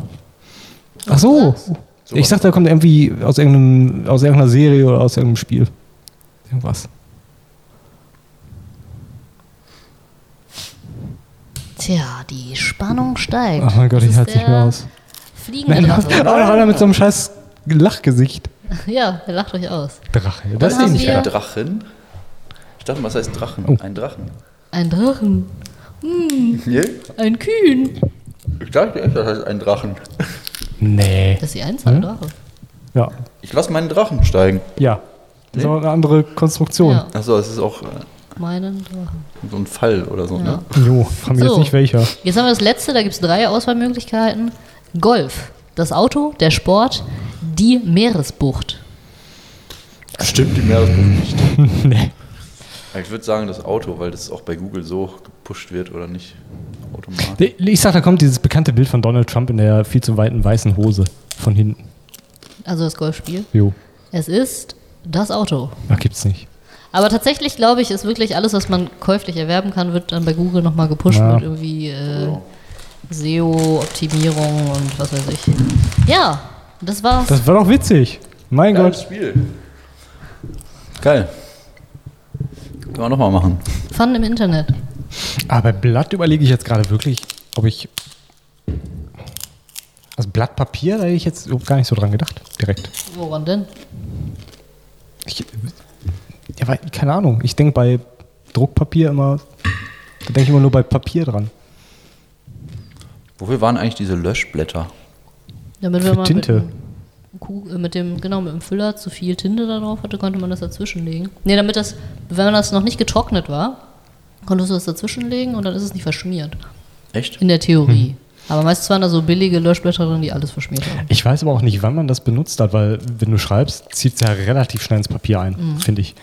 Ach so. Was? Ich sag, da kommt irgendwie aus, irgendeinem, aus irgendeiner Serie oder aus irgendeinem Spiel. Irgendwas. Tja, die Spannung steigt. Ach mein Gott, Das ich halte nicht mehr aus. Fliegende Nein, auch noch einer mit so einem scheiß Lachgesicht. Ja, der lacht euch aus. Drache. Das ist nicht wir- Ein Drachen? Ich dachte, was heißt Drachen? Oh. Ein Drachen. Ein Drachen. Nee? Ein Kühn. Ich dachte echt, das heißt ein Drachen. Nee. Das ist die Einzahl Hm? Drache. Ja. Ich lasse meinen Drachen steigen. Ja. Das ist Nee. auch eine andere Konstruktion. Ja, Achso, es ist auch äh, meinen Drachen. so ein Fall oder so, Ja. ne? Jo, frag mich So. jetzt nicht welcher. Jetzt haben wir das letzte, da gibt es drei Auswahlmöglichkeiten. Golf, das Auto, der Sport, die Meeresbucht. Stimmt die Meeresbucht nicht. nee. Ich würde sagen, das Auto, weil das auch bei Google so gepusht wird oder nicht. Automatisch. Ich sag, da kommt dieses bekannte Bild von Donald Trump in der viel zu weiten weißen Hose von hinten. Also das Golfspiel. Jo, Es ist das Auto. ach, gibt's nicht. Aber tatsächlich glaube ich, ist wirklich alles, was man käuflich erwerben kann, wird dann bei Google nochmal gepusht Ja. mit irgendwie äh, SEO-Optimierung und was weiß ich. Ja, das war's. Das war doch witzig. Mein Geiles Gott. Spiel. Geil. Können wir nochmal machen. Fun im Internet. Aber bei Blatt überlege ich jetzt gerade wirklich, ob ich. Also Blatt Papier, da hätte ich jetzt überhaupt gar nicht so dran gedacht. Direkt. Woran denn? Ich, ja, weil, keine Ahnung. Ich denke bei Druckpapier immer. Da denke ich immer nur bei Papier dran. Wofür waren eigentlich diese Löschblätter? Damit Für wenn man Tinte. Mit, äh, mit dem, genau, mit dem Füller zu viel Tinte da drauf hatte, konnte man das dazwischenlegen. Nee, damit das, wenn das noch nicht getrocknet war, konntest du das dazwischenlegen und dann ist es nicht verschmiert. Echt? In der Theorie. Hm. Aber meistens waren da so billige Löschblätter drin, die alles verschmiert haben. Ich weiß aber auch nicht, wann man das benutzt hat, weil wenn du schreibst, zieht es ja relativ schnell ins Papier ein, Mhm. finde ich.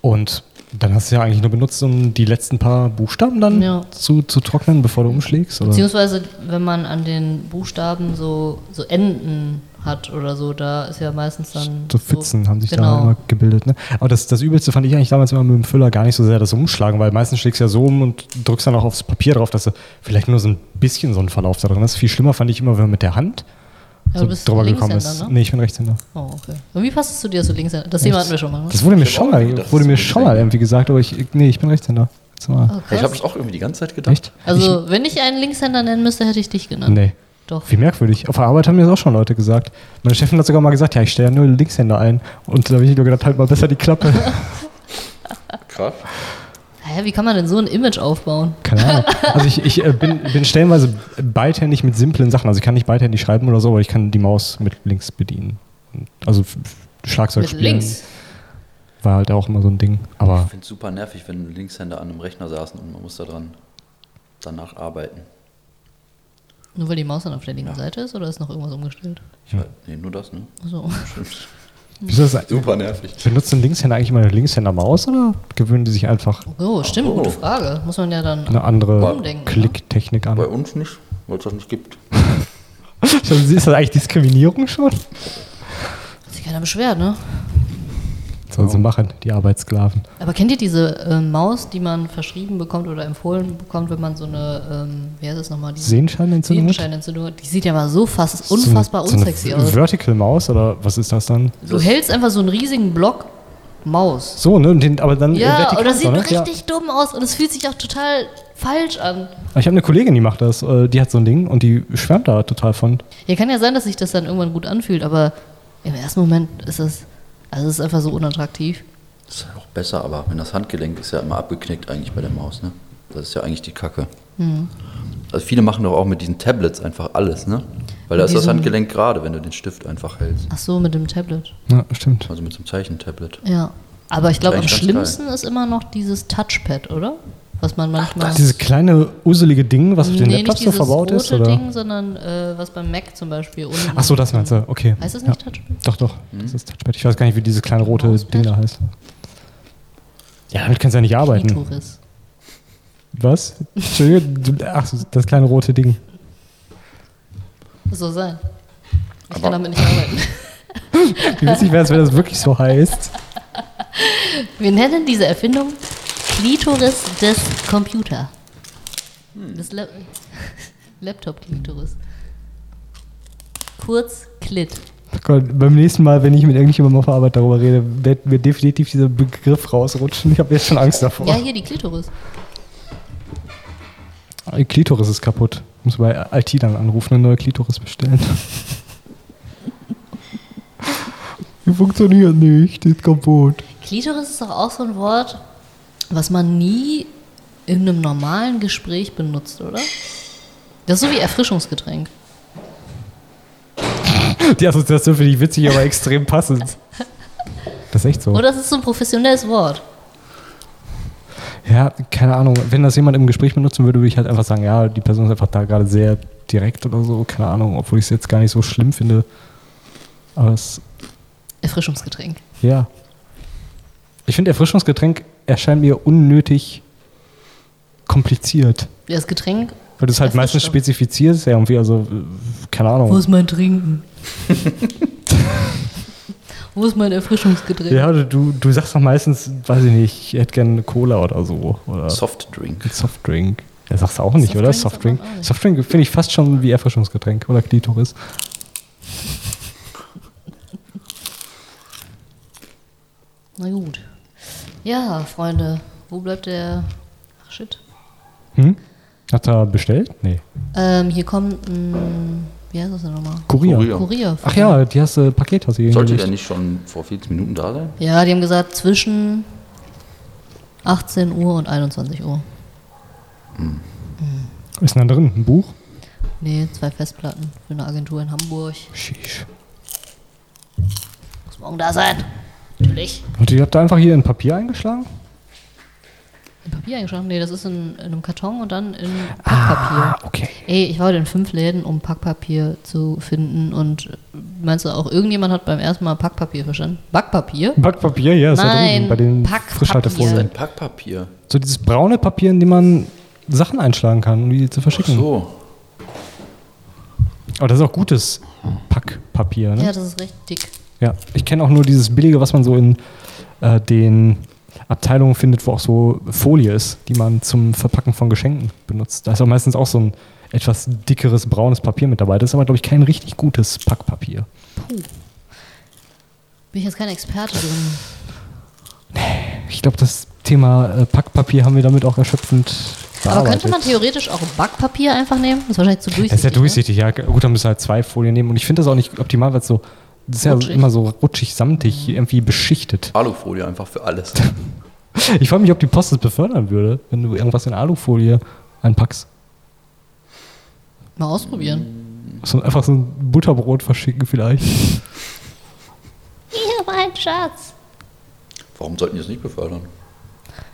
Und dann hast du ja eigentlich nur benutzt, um die letzten paar Buchstaben dann Ja. zu, zu trocknen, bevor du umschlägst. Oder? Beziehungsweise, wenn man an den Buchstaben so, so Enden hat oder so, da ist ja meistens dann. So Pfützen haben sich genau. da immer gebildet. Ne? Aber das, das Übelste fand ich eigentlich damals immer mit dem Füller gar nicht so sehr das Umschlagen, weil meistens schlägst du ja so um und drückst dann auch aufs Papier drauf, dass du vielleicht nur so ein bisschen so ein Verlauf da drin ist. Viel schlimmer fand ich immer, wenn man mit der Hand so du bist drüber gekommen ist. ne? Nee, ich bin Rechtshänder. Oh, okay. Und wie passt es zu dir, dass du Linkshänder? Das Thema hatten wir schon mal, ne? Das wurde mir Ich schon mal, wurde mir schon mal irgendwie gesagt, aber ich, nee, ich bin Rechtshänder. Oh, Ich habe es auch irgendwie die ganze Zeit gedacht. Echt? Also, wenn ich einen Linkshänder nennen müsste, hätte ich dich genannt. Nee. Doch. Wie merkwürdig. Auf der Arbeit haben mir das auch schon Leute gesagt. Meine Chefin hat sogar mal gesagt, ja, ich stelle ja nur Linkshänder ein. Und da habe ich nur gedacht, halt mal besser die Klappe. Krass. Hä, wie kann man denn so ein Image aufbauen? Keine Ahnung. Also ich, ich äh, bin, bin stellenweise beidhändig mit simplen Sachen. Also ich kann nicht beidhändig schreiben oder so, aber ich kann die Maus mit links bedienen. Also Schlagzeug Mit spielen links. war halt auch immer so ein Ding. Aber Ich finde es super nervig, wenn Linkshänder an einem Rechner saßen und man muss da dran danach arbeiten. Nur weil die Maus dann auf der linken Seite ist oder ist noch irgendwas umgestellt? Ich nee, nur das, ne? Achso. Stimmt. Wieso ist das, Super nervig. benutzen Linkshänder eigentlich mal eine Linkshänder-Maus oder gewöhnen die sich einfach Oh, stimmt, Oh. gute Frage. Muss man ja dann. eine andere Umdenken, Klicktechnik an? Bei uns nicht, weil es das nicht gibt. Ist das eigentlich Diskriminierung schon? Hat sich keiner beschwert, ne? Sollen sie machen, die Arbeitssklaven. Aber kennt ihr diese ähm, Maus, die man verschrieben bekommt oder empfohlen bekommt, wenn man so eine, ähm, wie heißt das nochmal? Die Sehenscheinentzündung? Sehenscheinentzündung hat? Die sieht ja mal so fast So eine- unfassbar so eine unsexy aus. Vertical Maus oder was ist das dann? Du hältst einfach so einen riesigen Block Maus. So, ne? Den, aber dann äh, Ja, und das sieht ne? richtig dumm aus und es fühlt sich auch total falsch an. Ja. Ich habe eine Kollegin, die macht das. äh, Die hat so ein Ding und die schwärmt da total von. Ja, kann ja sein, dass sich das dann irgendwann gut anfühlt, aber im ersten Moment ist es, also es ist einfach so unattraktiv. Das ist halt auch besser, aber wenn das Handgelenk ist ja immer abgeknickt eigentlich bei der Maus, ne? Das ist ja eigentlich die Kacke. Also viele machen doch auch mit diesen Tablets einfach alles, ne? Weil da ist das Handgelenk gerade, wenn du den Stift einfach hältst. Ach so, mit dem Tablet. Ja, stimmt. Also mit so einem Zeichentablet. Ja. Aber ich glaube, am schlimmsten ist immer noch dieses Touchpad, oder? Was man manchmal. Dieses kleine, uselige Ding, was auf den nee, Laptops so verbaut rote ist? Oder? Ding, sondern äh, was beim Mac zum Beispiel unten. Ach so, das meinst du. Okay. Heißt das ja. nicht Touchpad? Doch, doch. Das ist Touchpad. Ich weiß gar nicht, wie dieses kleine rote Mauspad? Ding da heißt. Ja, damit kannst du ja nicht arbeiten. Was? Entschuldigung, ach, so, das kleine rote Ding. Soll sein. Ich Aber- kann damit nicht arbeiten. Wie witzig wäre es, wenn das wirklich so heißt. Wir nennen diese Erfindung Klitoris des Computer. Hm. Des La Laptop-Klitoris. Kurz Klit. Oh Gott, beim nächsten Mal, wenn ich mit irgendjemandem auf der Arbeit darüber rede, wird mir definitiv dieser Begriff rausrutschen. Ich habe jetzt schon Angst davor. Ja, hier die Klitoris. Die Klitoris ist kaputt. Muss bei IT dann anrufen und eine neue Klitoris bestellen. Die funktioniert nicht, die ist kaputt. Klitoris ist doch auch so ein Wort, was man nie in einem normalen Gespräch benutzt, oder? Das ist so wie Erfrischungsgetränk. Die Assoziation finde ich witzig, aber extrem passend. Das ist echt so. Oder das ist so ein professionelles Wort. Ja, keine Ahnung. Wenn das jemand im Gespräch benutzen würde, würde ich halt einfach sagen, ja, die Person ist einfach da gerade sehr direkt oder so. Keine Ahnung, obwohl ich es jetzt gar nicht so schlimm finde. Aber es, Erfrischungsgetränk. ja. Ich finde, Erfrischungsgetränk erscheint mir unnötig kompliziert. Ja, Das Getränk. Weil du es halt meistens spezifizierst, ja, irgendwie, also, keine Wo Ahnung. ist mein Trinken? Wo ist mein Erfrischungsgetränk? Ja, du, du sagst doch meistens, weiß ich nicht, ich hätte gerne eine Cola oder so. Oder Softdrink. Softdrink. Ja, sagst du auch nicht, oder? Softdrink Softdrink. auch nicht. Softdrink finde ich fast schon wie Erfrischungsgetränk oder Klitoris. Na gut. Ja, Freunde, wo bleibt der. Ach shit. Hm? Hat er bestellt? Nee. Ähm, hier kommt ein. Wie heißt das denn nochmal? Kurier. Kurier. Kurier. Ach ja, die hast du Paket hast du Sollte der nicht schon vor 40 Minuten da sein? Ja, die haben gesagt zwischen 18 Uhr und 21 Uhr. Was ist denn da drin? Ein Buch? Nee, zwei Festplatten für eine Agentur in Hamburg. Sheesh. Muss morgen da sein. Natürlich. Und ihr habt da einfach hier in Papier eingeschlagen? Im Papier? Eingeschlagen? Nee, das ist in, in einem Karton und dann in Packpapier. Ah, okay. Ey, ich war heute in fünf Läden, um Packpapier zu finden und äh, meinst du auch, irgendjemand hat beim ersten Mal Packpapier verstanden? Backpapier? Backpapier, ja, ist ja Nein, drüben bei den Packpapier. Frischhaltefolien. Packpapier. So dieses braune Papier, in dem man Sachen einschlagen kann, um die zu verschicken. So. Aber das ist auch gutes Packpapier, ne? Ja, das ist recht dick. Ja, ich kenne auch nur dieses billige, was man so in äh, den Abteilungen findet, wo auch so Folie ist, die man zum Verpacken von Geschenken benutzt. Da ist auch meistens auch so ein etwas dickeres braunes Papier mit dabei. Das ist aber, glaube ich, kein richtig gutes Packpapier. Bin ich jetzt kein Experte drin. Ich glaube, das Thema äh, Packpapier haben wir damit auch erschöpfend Aber könnte man theoretisch auch Backpapier einfach nehmen? Das ist wahrscheinlich zu durchsichtig. das ist ja ne? durchsichtig, ja. Gut, dann müssen wir halt zwei Folien nehmen. Und ich finde das auch nicht optimal, weil es so, das ist ja Rutschig. immer so rutschig, samtig, irgendwie beschichtet. Alufolie einfach für alles. Ich frage mich, ob die Post es befördern würde, wenn du irgendwas in Alufolie einpackst. Mal ausprobieren. So, einfach so ein Butterbrot verschicken vielleicht. Hier, mein Schatz. Warum sollten die das nicht befördern?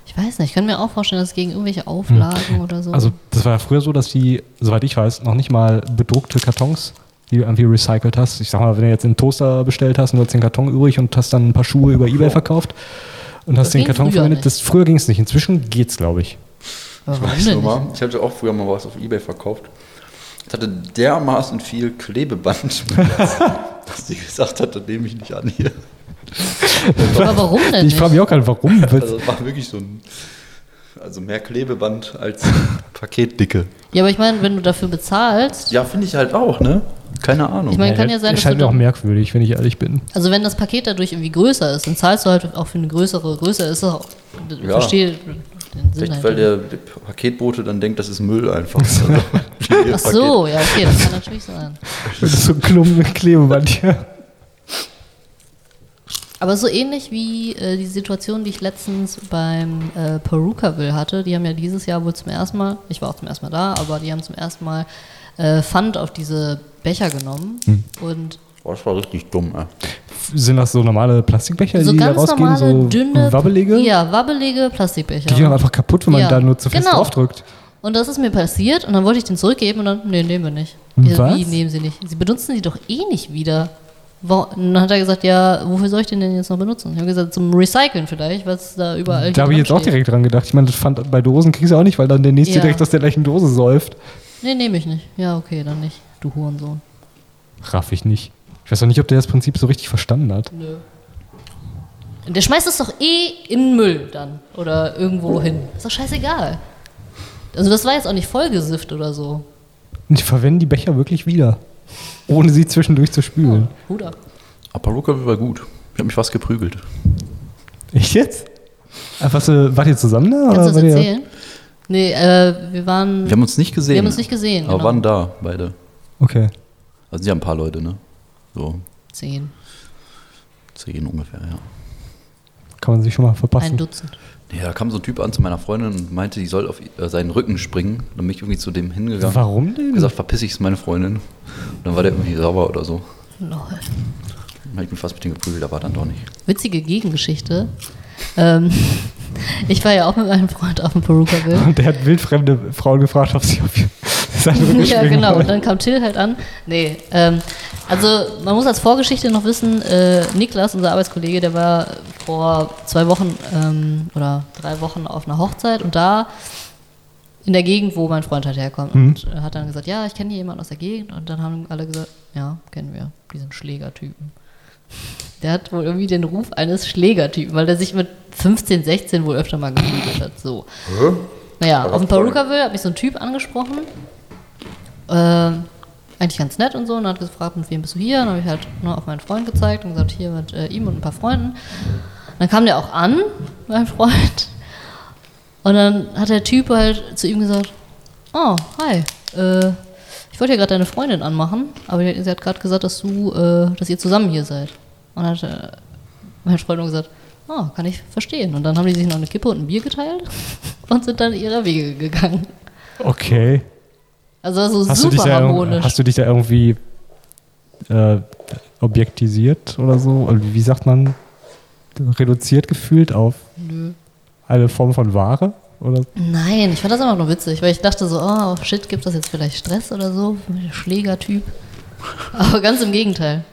Ich weiß nicht, ich kann mir auch vorstellen, dass es gegen irgendwelche Auflagen oder so. Also das war ja früher so, dass die, soweit ich weiß, noch nicht mal bedruckte Kartons, die du irgendwie recycelt hast. Ich sag mal, wenn du jetzt einen Toaster bestellt hast und du hast den Karton übrig und hast dann ein paar Schuhe über Ebay verkauft und hast Das den Karton verwendet, nicht. das früher ging es nicht. Inzwischen geht's, glaube ich. Warum denn du nicht? mal, ich hatte auch früher mal was auf Ebay verkauft. Es hatte dermaßen viel Klebeband, dass sie gesagt hat, das nehme ich nicht an hier. Aber warum denn Ich frage mich auch gerade, warum. Also es war wirklich so ein, also mehr Klebeband als Paketdicke. Ja, aber ich meine, wenn du dafür bezahlst, Ja, finde ich halt auch, ne? Keine Ahnung. Ich meine, kann ja sein, dass Scheint du mir auch merkwürdig, wenn ich ehrlich bin. also wenn das Paket dadurch irgendwie größer ist, dann zahlst du halt auch für eine größere Größe. Ist auch, ich Ja. verstehe den Sinn Vielleicht, halt. weil der Paketbote dann denkt, das ist Müll einfach. Also, Ach so, ja, okay, das kann natürlich sein. Das ist so ein Klumpen mit Klebeband hier. Aber so ähnlich wie äh, die Situation, die ich letztens beim äh, Perukaville hatte. Die haben ja dieses Jahr wohl zum ersten Mal, ich war auch zum ersten Mal da, aber die haben zum ersten Mal äh, Pfand auf diese Becher genommen. Hm. Und Boah, das war richtig dumm, ey. Sind das so normale Plastikbecher, so die da ganz rausgehen? normale, so dünne, wabbelige? Ja, wabbelige Plastikbecher. Die gehen dann einfach kaputt, wenn man Ja, da nur zu fest genau. draufdrückt. Und das ist mir passiert und dann wollte ich den zurückgeben und dann, nee, nehmen wir nicht. Was? Wie nehmen sie nicht? Sie benutzen die doch eh nicht wieder. Und dann hat er gesagt, ja, wofür soll ich den denn jetzt noch benutzen? Ich habe gesagt, zum Recyceln vielleicht, was da überall Da habe ich jetzt auch direkt dran gedacht. Ich meine, das fand bei Dosen kriegst du auch nicht, weil dann der nächste Ja. direkt aus der gleichen Dose säuft. Nee, nehme ich nicht. Ja, okay, dann nicht. Du Hurensohn. Raff ich nicht. Ich weiß auch nicht, ob der das Prinzip so richtig verstanden hat. Nö. Der schmeißt es doch eh in den Müll dann. Oder irgendwo hin. Ist doch scheißegal. Also das war jetzt auch nicht vollgesifft oder so. Und die verwenden die Becher wirklich wieder. Ohne sie zwischendurch zu spülen. Hut ab. Aber Luca war gut. Ich habe mich fast geprügelt. Echt jetzt? Einfach so, wart ihr zusammen da? Kannst du das erzählen? Nee, äh, wir waren. Wir haben uns nicht gesehen. Wir haben uns nicht gesehen, Aber genau. waren da, beide. Okay. Also ja, ein paar Leute, ne? So Zehn. zehn ungefähr, ja. Kann man sich schon mal Ein verpassen. Dutzend. Ja, da kam so ein Typ an zu meiner Freundin und meinte, die soll auf äh, seinen Rücken springen. Dann bin ich irgendwie zu dem hingegangen. Warum denn? gesagt, verpiss ich, ist meine Freundin. Und dann war der irgendwie sauer oder so. Lol. Dann habe ich mich fast mit dem geprügelt, aber dann doch nicht. Witzige Gegengeschichte. Ähm, ich war ja auch mit meinem Freund auf dem Perukaville. Und der hat wildfremde Frauen gefragt, ob sie auf Rücken ja, genau. Und wollen. dann kam Till halt an. Nee, ähm, also man muss als Vorgeschichte noch wissen, äh, Niklas, unser Arbeitskollege, der war vor zwei Wochen ähm, oder drei Wochen auf einer Hochzeit und da in der Gegend, wo mein Freund halt herkommt. Mhm. Und er hat dann gesagt, ja, ich kenne hier jemanden aus der Gegend. Und dann haben alle gesagt, ja, kennen wir, diesen Schlägertypen. Der hat wohl irgendwie den Ruf eines Schlägertypen, weil der sich mit 15, 16 wohl öfter mal geprügelt hat. So. Naja, Aber auf dem. Perukaville hat mich so ein Typ angesprochen. Ähm, eigentlich ganz nett und so. Und hat gefragt, mit wem bist du hier? Und dann habe ich halt nur auf meinen Freund gezeigt und gesagt, hier mit äh, ihm und ein paar Freunden. Dann kam der auch an, mein Freund. Und dann hat der Typ halt zu ihm gesagt, oh, hi, äh, ich wollte hier gerade deine Freundin anmachen, aber sie hat gerade gesagt, dass du, äh, dass ihr zusammen hier seid. Und dann hat äh, mein Freund nur gesagt, oh, kann ich verstehen. Und dann haben die sich noch eine Kippe und ein Bier geteilt und sind dann ihrer Wege gegangen. Okay. Also das ist Hast du, dich super da, irg- harmonisch. hast du dich da irgendwie äh, objektisiert oder so? Wie sagt man? Reduziert gefühlt auf Nö. eine Form von Ware? Oder? Nein, ich fand das einfach nur witzig, weil ich dachte so, oh shit, gibt das jetzt vielleicht Stress oder so? Schlägertyp. Aber ganz im Gegenteil.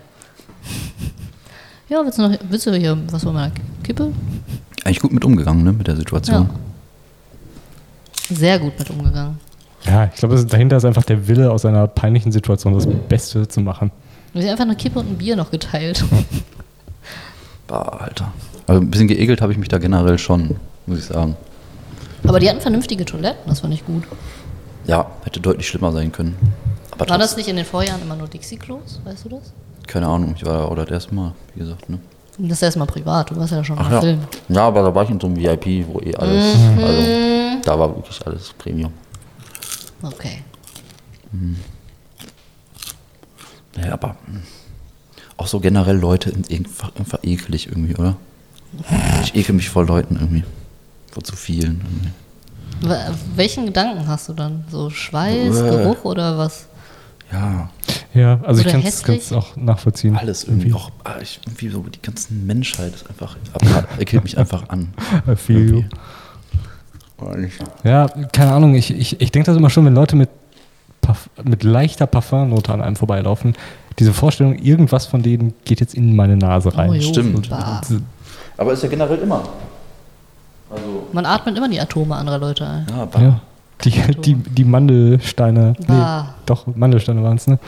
Ja, willst du noch, willst du hier was von meiner Kippe? Eigentlich gut mit umgegangen, ne, mit der Situation. Sehr gut mit umgegangen. Ja, ich glaube, dahinter ist einfach der Wille, aus einer peinlichen Situation das Beste zu machen. Wir haben einfach eine Kippe und ein Bier noch geteilt. Bah, Alter. Also ein bisschen geekelt habe ich mich da generell schon, muss ich sagen. Aber die hatten vernünftige Toiletten, das fand ich gut. Ja, hätte deutlich schlimmer sein können. Aber War das nicht in den Vorjahren immer nur Dixie-Klos? Weißt du das? Keine Ahnung, ich war da oder das erste Mal, wie gesagt, ne? Das ist erstmal privat, du warst ja schon Ach im ja. Film. Ja, aber da war ich in so einem VIP, wo eh alles, Mhm. also da war wirklich alles Premium. Okay. Ja, aber mh, auch so generell Leute sind einfach, einfach eklig irgendwie, oder? Ich ekel mich vor Leuten irgendwie. Vor zu vielen. Welchen Gedanken hast du dann? So Schweiß, Äh. Geruch oder was? Ja, Ja, also ich Oder kann es auch nachvollziehen. alles irgendwie auch, ah, ich, irgendwie so die ganzen Menschheit ist einfach, ekelt mich einfach an. I feel you. Ja, keine Ahnung, ich, ich, ich denke das immer schon, wenn Leute mit, Parf mit leichter Parfumnote an einem vorbeilaufen, diese Vorstellung, irgendwas von denen geht jetzt in meine Nase rein. Oh, jo, Stimmt. Aber ist ja generell immer. Also, Man atmet immer die Atome anderer Leute ein. ja, bah. Ja. Die, die, die Mandelsteine. Nee, doch, Mandelsteine waren es, ne?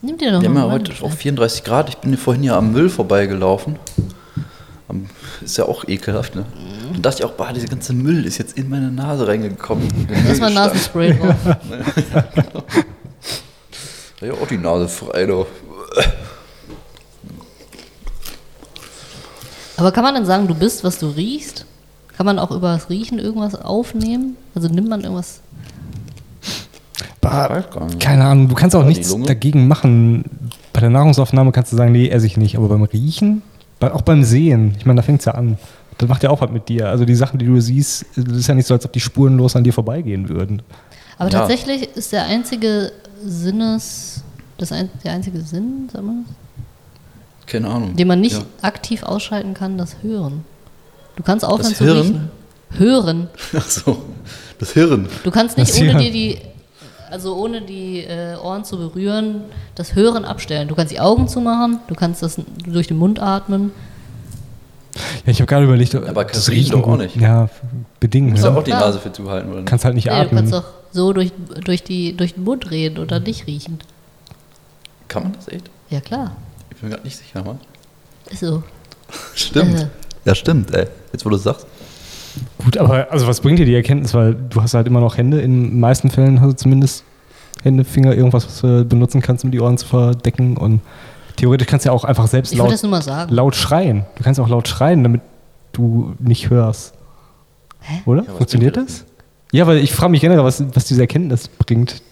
Nimm dir doch Wir haben mal ja heute auch 34 Grad. Ich bin vorhin ja am Müll vorbeigelaufen. Ist ja auch ekelhaft, ne? Dann dachte ich auch, bah, dieser ganze Müll ist jetzt in meine Nase reingekommen. Erstmal Nasenspray drauf. Ja, auch die Nase frei, doch. Aber kann man denn sagen, du bist, was du riechst? Kann man auch über das Riechen irgendwas aufnehmen? Also nimmt man irgendwas? Bah, weiß gar nicht. keine Ahnung, du kannst auch nichts Lunge? dagegen machen. Bei der Nahrungsaufnahme kannst du sagen, nee, esse ich nicht. Aber beim Riechen, bei, auch beim Sehen, ich meine, da fängt es ja an. Das macht ja auch was mit dir. Also die Sachen, die du siehst, das ist ja nicht so, als ob die spurenlos an dir vorbeigehen würden. Aber Ja. tatsächlich ist der einzige Sinnes, das ein, der einzige Sinn, sag mal, Keine Ahnung. den man nicht Ja. aktiv ausschalten kann, das Hören. Du kannst aufhören Das zu Hirn? riechen. Hören. Ach so, das Hirn. Du kannst nicht Das ohne Hirn. dir die, also ohne die äh, Ohren zu berühren, das Hören abstellen. Du kannst die Augen zumachen, du kannst das durch den Mund atmen. Ja, ich habe gerade überlegt, Aber das riechen doch auch nicht. Ja, bedingt. Du musst Ja. auch die. Nase für zuhalten, oder? Kannst halt nicht Nee, du atmen. kannst doch so durch, durch, die, durch den Mund reden oder nicht riechen. Kann man das echt? Ja klar, Ich bin mir gerade nicht sicher, Mann. ist so. Stimmt. Äh. Ja, stimmt, ey. Jetzt, wo du es sagst. Gut, aber also was bringt dir die Erkenntnis? Weil du hast halt immer noch Hände. In den meisten Fällen hast du zumindest Hände, Finger, irgendwas, was du benutzen kannst, um die Ohren zu verdecken. Und theoretisch kannst du ja auch einfach selbst laut, das nur mal sagen. laut schreien. Du kannst auch laut schreien, damit du nicht hörst. Hä? Oder? was Funktioniert dir das? Ja, weil ich frage mich generell, was, was diese Erkenntnis bringt.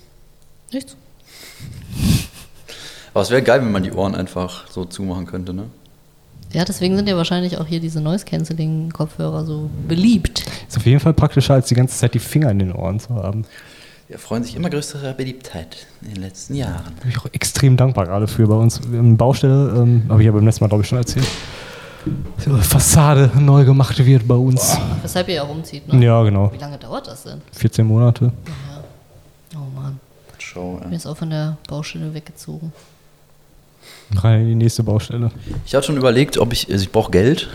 Nichts. Aber es wäre geil, wenn man die Ohren einfach so zumachen könnte, ne? Ja, deswegen sind ja wahrscheinlich auch hier diese Noise-Canceling-Kopfhörer so beliebt. Ist auf jeden Fall praktischer, als die ganze Zeit die Finger in den Ohren zu haben. Ja, freuen sich immer größerer Beliebtheit in den letzten Jahren. Da bin ich auch extrem dankbar gerade für bei uns. In Baustelle, ähm, habe ich ja beim letzten Mal, glaube ich, schon erzählt. So, Fassade neu gemacht wird bei uns. Weshalb ihr ja auch umzieht, ne? Ja, genau. Wie lange dauert das denn? 14 Monate. Oh Mann, Show, mir ist auch von der Baustelle weggezogen. Rein in die nächste Baustelle. Ich hatte schon überlegt, ob ich, also ich brauche Geld,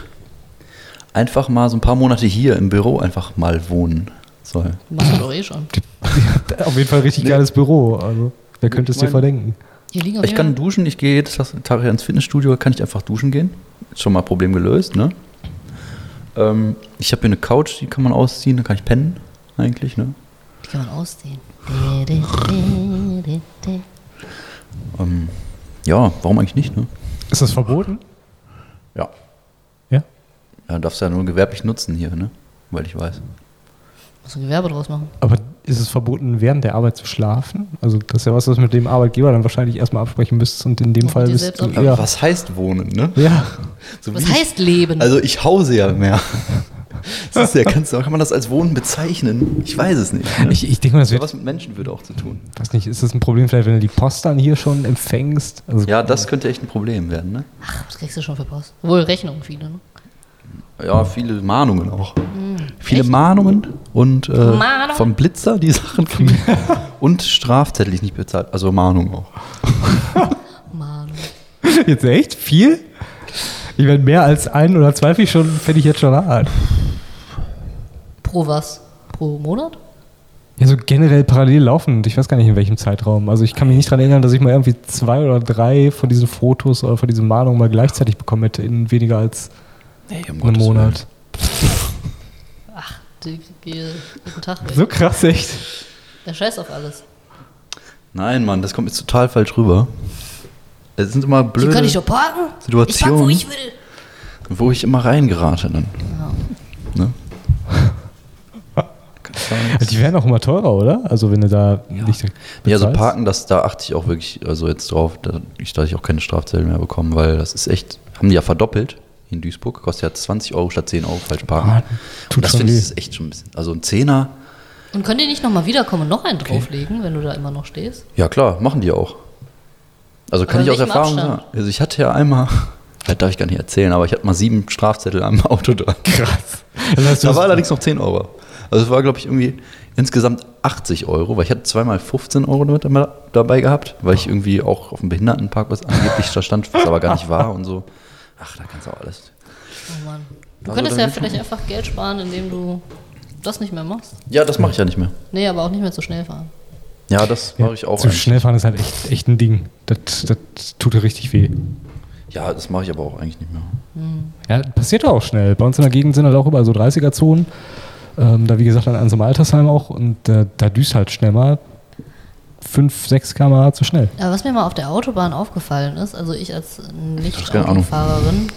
einfach mal so ein paar Monate hier im Büro einfach mal wohnen soll. Machst du doch eh schon. Auf jeden Fall richtig Nee. geiles Büro. Also, wer könnte es dir verdenken? Hier liegen auf Ich jeden kann duschen, ich gehe jedes Tag ins Fitnessstudio, kann ich einfach duschen gehen. Ist schon mal Problem gelöst, ne? Ähm, ich habe hier eine Couch, die kann man ausziehen, da kann ich pennen, eigentlich, ne? Die kann man ausdehnen. De, de, de, de, de. Ähm, ja, warum eigentlich nicht, ne? Ist das verboten? Ja. Ja. Ja, du darfst ja nur gewerblich nutzen hier, ne? Weil ich weiß. Musst ein Gewerbe draus machen. Aber ist es verboten, während der Arbeit zu schlafen? Also, das ist ja was, was mit dem Arbeitgeber dann wahrscheinlich erstmal absprechen müsst. Und in dem Und Fall bist du. Ja. was heißt wohnen, ne? ja. So Was wie ich- heißt Leben? Also ich hause ja mehr. Das ist ja, kannst, du- kann man das als Wohnen bezeichnen? Ich weiß es nicht. Ne? Ich, ich denke mal, das ja, wird. was mit Menschenwürde auch zu tun. weiß nicht, ist das ein Problem vielleicht, wenn du die Post dann hier schon empfängst? Also, Ja, das könnte echt ein Problem werden, ne? Ach, was kriegst du schon für Post? Wohl Rechnungen viele, ne? Ja, viele Mahnungen auch. Viele Mahnungen und äh, Mahnung? vom Blitzer die Sachen kriegen. und Strafzettel, die ich nicht bezahlt. Also Mahnung auch. Mann. Jetzt echt? Viel? Ich werde mehr als ein oder zwei Fisch schon, fände ich jetzt schon hart. Pro was? Pro Monat? Ja, so generell parallel laufen und ich weiß gar nicht in welchem Zeitraum. Also ich kann mich nicht daran erinnern, dass ich mal irgendwie zwei oder drei von diesen Fotos oder von diesen Mahnungen mal gleichzeitig bekommen hätte in weniger als Nee, um Gottes Monat. Ach, jeden Tag weg. So krass, echt. Der Scheiß auf alles. Nein, Mann, das kommt jetzt total falsch rüber. Es sind immer Hier blöde kann ich doch parken. Situationen, Ich park, wo ich will. wo ich immer reingerate dann. Ne? Du sagen. Die werden auch immer teurer, oder? Also wenn du da nicht Ja, so bezahlst. Parken, das, da achte ich auch wirklich also jetzt drauf, dass ich, ich auch keine Strafzettel mehr bekomme, weil das ist echt, haben die ja verdoppelt in Duisburg, kostet ja 20 Euro statt 10 Euro falsch parken. Ah, tut Und das finde ich echt schon ein bisschen, also ein Zehner, Und könnt ihr nicht nochmal wiederkommen und noch einen drauflegen, wenn du da immer noch stehst? ja klar, machen die auch. Also kann Aber ich aus Erfahrung sagen. Also ich hatte ja einmal, das darf ich gar nicht erzählen, aber ich hatte mal sieben Strafzettel am Auto dran. krass. Da war allerdings noch 10 Euro. Also es war, glaube ich, irgendwie insgesamt 80 Euro, weil ich hatte zweimal 15 Euro damit dabei gehabt, weil ich irgendwie auch auf dem Behindertenparkplatz angeblich da stand, was aber gar nicht war und so. Ach, da kannst du auch alles. Oh Mann. Du Also könntest ja vielleicht einfach Geld sparen, indem du das nicht mehr machst. Ja, das mache ich ja nicht mehr. Nee, aber auch nicht mehr zu schnell fahren. Ja, das mache ich auch. Zu eigentlich. schnell fahren ist halt echt, echt ein Ding. Das, das tut richtig weh. Ja, das mache ich aber auch eigentlich nicht mehr. Ja, passiert auch schnell. Bei uns in der Gegend sind halt auch überall so 30er-Zonen. Ähm, da, wie gesagt, an, an so einem Altersheim auch. Und äh, da düst halt schnell mal 5, 6 km zu schnell. Aber was mir mal auf der Autobahn aufgefallen ist, also ich als. Nicht-Autofahrerin,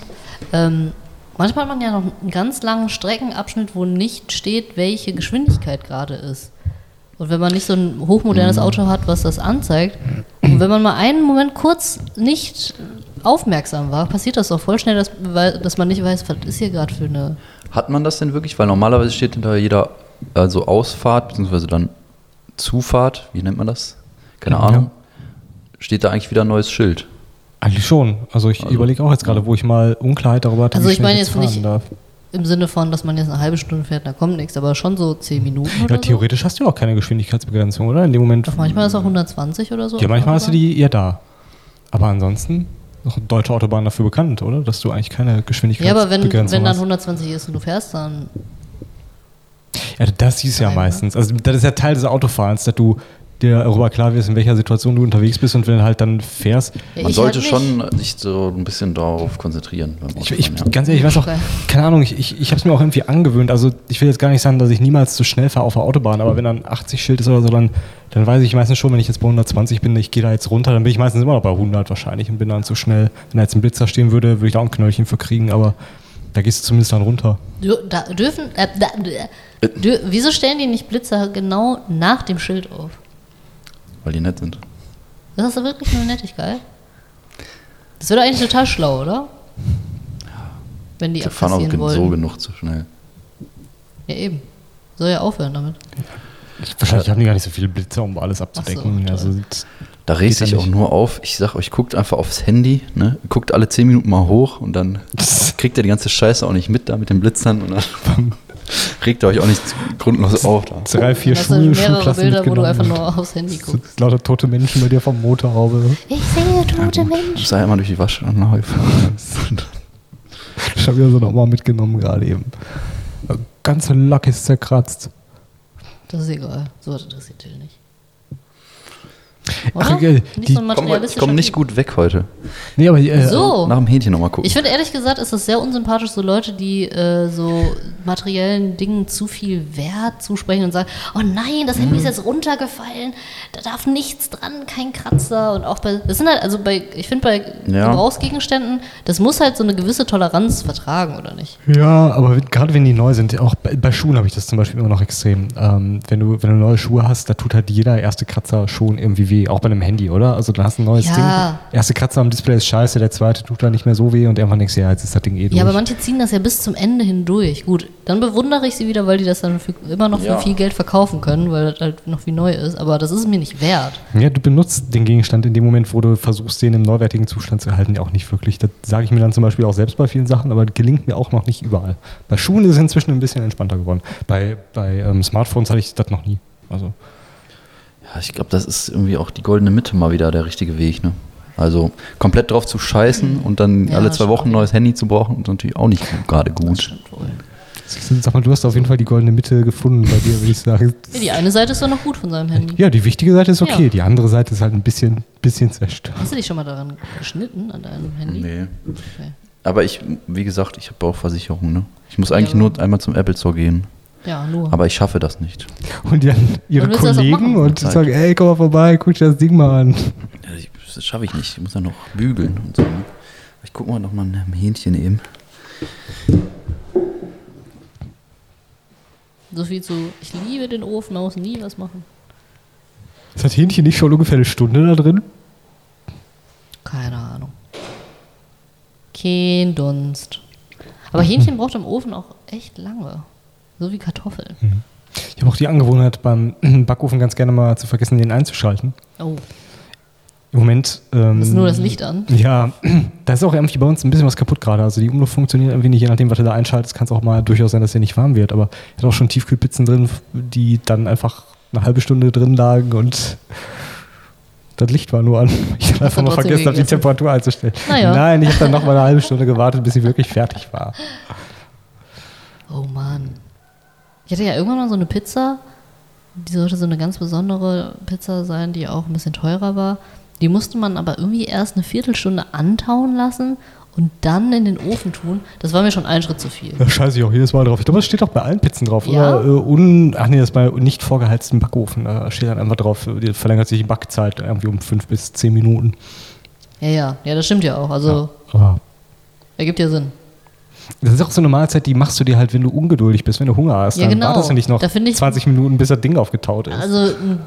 ähm, manchmal hat man ja noch einen ganz langen Streckenabschnitt, wo nicht steht, welche Geschwindigkeit gerade ist. Und wenn man nicht so ein Mhm. hochmodernes Auto hat, was das anzeigt, und wenn man mal einen Moment kurz nicht aufmerksam war, passiert das doch voll schnell, dass, weil, dass man nicht weiß, was ist hier gerade für eine. Hat man das denn wirklich? Weil normalerweise steht hinter jeder also Ausfahrt, beziehungsweise dann Zufahrt, wie nennt man das? Keine Ja. Ahnung. Steht da eigentlich wieder ein neues Schild. Eigentlich schon. Also ich Also, überlege auch jetzt gerade, wo ich mal Unklarheit darüber hatte, Also wie ich meine jetzt nicht- darf. Im Sinne von, dass man jetzt eine halbe Stunde fährt, da kommt nichts, aber schon so zehn Minuten oder Ja, theoretisch hast du ja auch keine Geschwindigkeitsbegrenzung, oder? In dem Moment. so. Manchmal ist auch 120 oder so. Ja, manchmal hast du die eher da. Aber ansonsten ist deutsche Autobahn dafür bekannt, oder? Dass du eigentlich keine Ja, Geschwindigkeitsbegrenzung aber wenn, wenn dann hast. 120 ist und du fährst, dann. Ja, das du ja ne? meistens. Also das ist ja Teil des Autofahrens, dass du dir darüber klar wirst, in welcher Situation du unterwegs bist und wenn du halt dann fährst. Man ich sollte schon nicht. sich so ein bisschen darauf konzentrieren. Ich, ich, ja. ganz ehrlich, ich weiß auch, keine Ahnung, ich, ich, ich habe es mir auch irgendwie angewöhnt. Also ich will jetzt gar nicht sagen, dass ich niemals zu schnell fahre auf der Autobahn, aber wenn dann 80 Schild ist oder so, dann, dann weiß ich meistens schon, wenn ich jetzt bei 120 bin, ich gehe da jetzt runter, dann bin ich meistens immer noch bei 100 wahrscheinlich und bin dann zu schnell. Wenn da jetzt ein Blitzer stehen würde, würde ich da auch ein Knöllchen für kriegen, aber da gehst du zumindest dann runter. Da, dürfen. Äh, da, äh, dür, wieso stellen die nicht Blitzer genau nach dem Schild auf? Weil die nett sind. Das ist doch wirklich nur Nettigkeit. Das wäre doch eigentlich total schlau, oder? Wenn die Die fahren auch wollen. so genug zu schnell. Ja, eben. Soll ja aufhören damit. Ich, wahrscheinlich haben die gar nicht so viele Blitzer, um alles abzudecken. toll. also, Da ja sich auch nicht. nur auf. Ich sag euch, guckt einfach aufs Handy, ne? guckt alle 10 Minuten mal hoch und dann kriegt ihr die ganze Scheiße auch nicht mit da mit den Blitzern und dann regt euch auch nicht grundlos auf. Da. drei, vier hast du Schul mehrere Schulklassen Bilder, wo du einfach nur aufs Handy guckst. lauter tote Menschen bei dir vom Motorhaube. Ich sehe tote Menschen. Ich sei immer durch die Waschanlage gefahren. Ich habe ja so nochmal mitgenommen gerade eben. Ganze Lack ist zerkratzt. Das ist egal. So was interessiert Till nicht. Ach. Nicht Die- so Komm, ich nicht gut weg heute. Nee, aber äh, So. Nach dem Hähnchen nochmal gucken. Ich finde ehrlich gesagt, ist es sehr unsympathisch, so Leute, die äh, so materiellen Dingen zu viel Wert zusprechen und sagen, oh nein, das Handy ist Mhm. jetzt runtergefallen, da darf nichts dran, kein Kratzer und auch bei, das sind halt, also bei, ich finde bei Ja. Gebrauchsgegenständen, das muss halt so eine gewisse Toleranz vertragen, oder nicht? Ja, aber gerade wenn die neu sind, auch bei, bei Schuhen habe ich das zum Beispiel immer noch extrem. Ähm, wenn, du, wenn du neue Schuhe hast, da tut halt jeder erste Kratzer schon irgendwie weh. Weh, auch bei einem Handy, oder? Also dann hast du ein neues Ja. Ding. Erste Kratzer am Display ist scheiße, der zweite tut dann nicht mehr so weh und irgendwann denkst du, ja, jetzt ist das Ding eh durch. Ja, aber manche ziehen das ja bis zum Ende hindurch. Gut, dann bewundere ich sie wieder, weil die das dann für, immer noch Ja. für viel Geld verkaufen können, weil das halt noch wie neu ist. Aber das ist es mir nicht wert. Ja, du benutzt den Gegenstand in dem Moment, wo du versuchst, den im neuwertigen Zustand zu erhalten, ja auch nicht wirklich. Das sage ich mir dann zum Beispiel auch selbst bei vielen Sachen, aber das gelingt mir auch noch nicht überall. Bei Schuhen ist es inzwischen ein bisschen entspannter geworden. Bei, bei ähm, Smartphones hatte ich das noch nie. Also, Ja, ich glaube, das ist irgendwie auch die goldene Mitte mal wieder der richtige Weg. Ne? Also komplett drauf zu scheißen und dann Ja, alle zwei. Wochen ein neues Handy zu brauchen, ist natürlich auch nicht gerade gut. sag mal, du hast auf jeden Fall die goldene Mitte gefunden bei dir, würde ich sagen. Ja, die eine Seite ist doch noch gut von seinem Handy. Ja, die wichtige Seite ist okay, Ja. die andere Seite ist halt ein bisschen, bisschen zerstört. Hast du dich schon mal daran geschnitten, an deinem Handy? Nee. Okay. Aber ich, wie gesagt, ich habe auch Versicherung. Ne? Ich muss eigentlich Ja. nur einmal zum Apple Store gehen. Ja, nur. Aber ich schaffe das nicht. Und dann ihre Und Kollegen und Zeit. sagen, ey, komm mal vorbei, guck dir das Ding mal an. Das schaffe ich nicht. Ich muss ja noch bügeln und so. Ne? Ich gucke mal noch mal ein Hähnchen eben. so viel zu, ich liebe den Ofen, man muss nie was machen. Ist das Hähnchen nicht schon ungefähr eine Stunde da drin? Keine Ahnung. Kein Dunst. Aber Hähnchen braucht im Ofen auch echt lange. So wie Kartoffeln. Ich habe auch die Angewohnheit, beim Backofen ganz gerne mal zu vergessen, den einzuschalten. Oh, Im Moment. Ähm, ist nur das Licht an. Ja, da ist auch irgendwie bei uns ein bisschen was kaputt gerade. Also die Umluft funktioniert irgendwie nicht, je nachdem, was du da einschaltest, kann es auch mal durchaus sein, dass der nicht warm wird. Aber ich hatte auch schon Tiefkühlpizzen drin, die dann einfach eine halbe Stunde drin lagen und das Licht war nur an. Ich habe einfach mal vergessen, die? Temperatur einzustellen. Naja. Nein, ich habe dann noch mal eine halbe Stunde gewartet, bis sie wirklich fertig war. Oh Mann. Ich hatte ja irgendwann mal so eine Pizza. Die sollte so eine ganz besondere Pizza sein, die auch ein bisschen teurer war. Die musste man aber irgendwie erst eine Viertelstunde antauen lassen und dann in den Ofen tun. Das war mir schon ein Schritt zu viel. Da scheiße ich auch jedes Mal drauf. Ich glaube, das steht auch bei allen Pizzen drauf. Ja? Oder äh, un, ach nee, das ist bei nicht vorgeheizten Backofen. Da steht dann einfach drauf, die verlängert sich die Backzeit irgendwie um fünf bis zehn Minuten. Ja, ja, ja, das stimmt ja auch. Also, Aber ergibt ja Sinn. Das ist auch so eine Mahlzeit, die machst du dir halt, wenn du ungeduldig bist, wenn du Hunger hast. Ja, dann genau. wartest du nicht noch Da ich- 20 Minuten, bis das Ding aufgetaut ist. Also, ein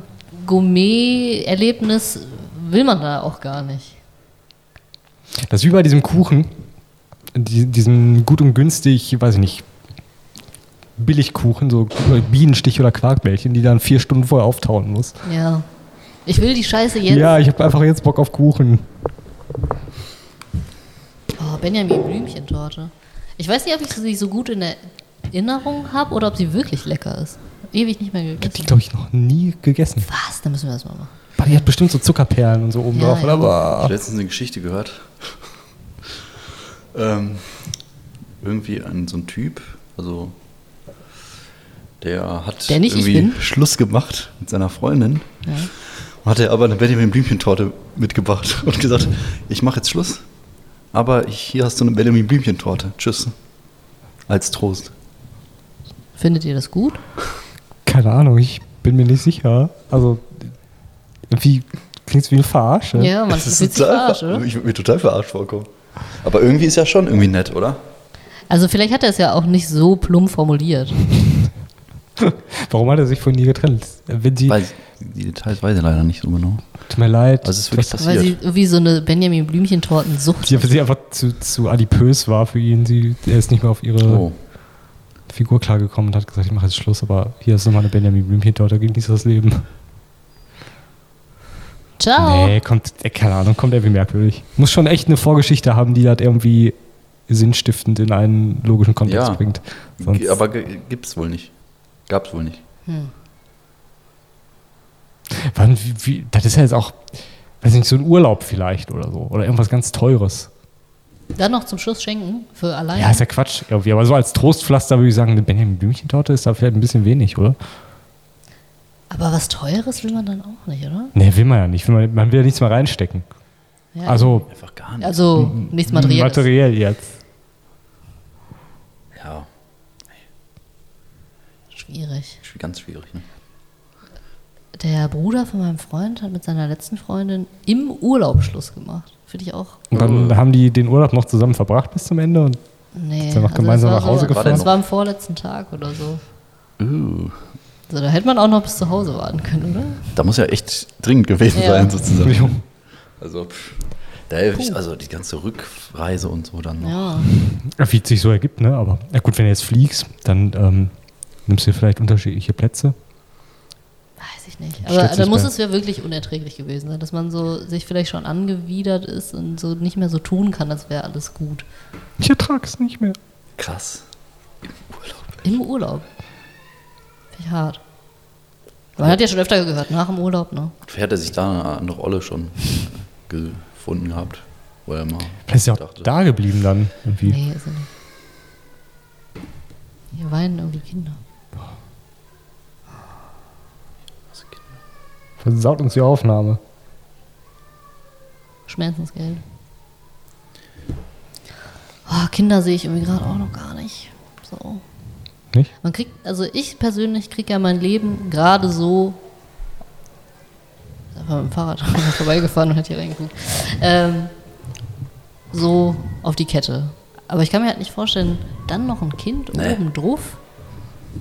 Gourmet-Erlebnis will man da auch gar nicht. Das ist wie bei diesem Kuchen, die, diesem gut und günstig, weiß ich nicht, Billigkuchen, so Bienenstich oder Quarkbällchen, die dann vier Stunden vorher auftauen muss. Ja. Ich will die Scheiße jetzt. Ja, ich habe einfach jetzt Bock auf Kuchen. Oh, Benjamin Blümchentorte. Ich weiß nicht, ob ich sie so gut in Erinnerung habe oder ob sie wirklich lecker ist. Ewig nicht mehr Die gegessen. glaube ich noch nie gegessen. Was? Dann müssen wir das mal machen. Aber die hat bestimmt so Zuckerperlen und so oben Ja, drauf. ja. Oder? Ich habe letztens eine Geschichte gehört. ähm, irgendwie ein, so ein Typ, also der hat Der nicht ich irgendwie? Schluss gemacht mit seiner Freundin. Ja. Hat er aber eine Benjamin Blümchentorte mitgebracht und gesagt, ich mache jetzt Schluss, aber hier hast du eine Benjamin Blümchentorte. Tschüss. Als Trost. Findet ihr das gut? keine Ahnung, ich bin mir nicht sicher. Also, irgendwie klingt es wie eine Verarsche. Ja, man ist total verarscht, ver- oder? Ich würde mir total verarscht vorkommen. Aber irgendwie ist ja schon irgendwie nett, oder? Also vielleicht hat er es ja auch nicht so plump formuliert. Warum hat er sich von ihr getrennt? Wenn sie, Weil die Details weiß ich leider nicht so genau. tut mir leid, Also es ist wirklich vielleicht- Weil sie passiert. irgendwie so eine Benjamin Blümchentorten-Sucht sie, sie einfach zu, zu adipös war für ihn. Sie, er ist nicht mehr auf ihre Oh. Figur klargekommen und hat gesagt, ich mache jetzt Schluss, aber hier ist nochmal eine Benjamin Blümchentorte, genieß das Leben. Ciao. Nee, kommt, äh, keine Ahnung, kommt irgendwie merkwürdig. Muss schon echt eine Vorgeschichte haben, die das irgendwie sinnstiftend in einen logischen Kontext Ja. bringt. Sonst, Aber gibt's wohl nicht. Gab's wohl nicht. Wann, wie, wie, das ist ja jetzt auch, weiß nicht, so ein Urlaub vielleicht oder so. Oder irgendwas ganz Teures. Dann noch zum Schluss schenken für alleine. Ja, ist ja Quatsch irgendwie. Aber so als Trostpflaster würde ich sagen, eine Benjamin Blümchentorte ist da vielleicht ein bisschen wenig, oder? Aber was Teures will man dann auch nicht, oder? Nee, will man ja nicht. Will man, man will ja nichts mehr reinstecken. Ja. Also Einfach gar nicht. also nichts Materielles. materiell jetzt. ja, Schwierig. sch- ganz schwierig. Ne? Der Bruder von meinem Freund hat mit seiner letzten Freundin im Urlaub Schluss gemacht. Finde ich auch. Und dann haben die den Urlaub noch zusammen verbracht bis zum Ende und Nee. Sind wir noch gemeinsam das war nach Hause so, gefahren? Das war am vorletzten Tag oder so. Uh. Also da hätte man auch noch bis zu Hause warten können, oder? Da muss ja echt dringend gewesen Ja. sein, sozusagen. Entschuldigung. Also, pff, da ich, also die ganze Rückreise und so dann noch. Ja. Wie es sich so ergibt, ne? Aber ja gut, wenn du jetzt fliegst, dann ähm, nimmst du vielleicht unterschiedliche Plätze. Ich nicht. Aber da muss es ja wirklich unerträglich gewesen sein, dass man so sich vielleicht schon angewidert ist und so nicht mehr so tun kann, als wäre alles gut. Ich ertrage es nicht mehr. Krass. Im Urlaub. Im Urlaub. Finde ich hart. Man hat ja schon öfter gehört, nach dem Urlaub, ne? Vielleicht hat er sich da eine andere Rolle schon gefunden gehabt. Wo er mal Vielleicht ist ja auch dachte, da geblieben dann. Irgendwie. Nee, ist er nicht. Hier weinen irgendwie Kinder. Versaut uns die Aufnahme. Schmerzensgeld. Oh, Kinder sehe ich irgendwie gerade auch noch gar nicht. So. Nicht? Man kriegt, also ich persönlich kriege ja mein Leben gerade so. Ich bin mit dem Fahrrad vorbeigefahren und hat hier reingeguckt. Ähm, so auf die Kette. Aber ich kann mir halt nicht vorstellen, dann noch ein Kind Nee. oben drauf.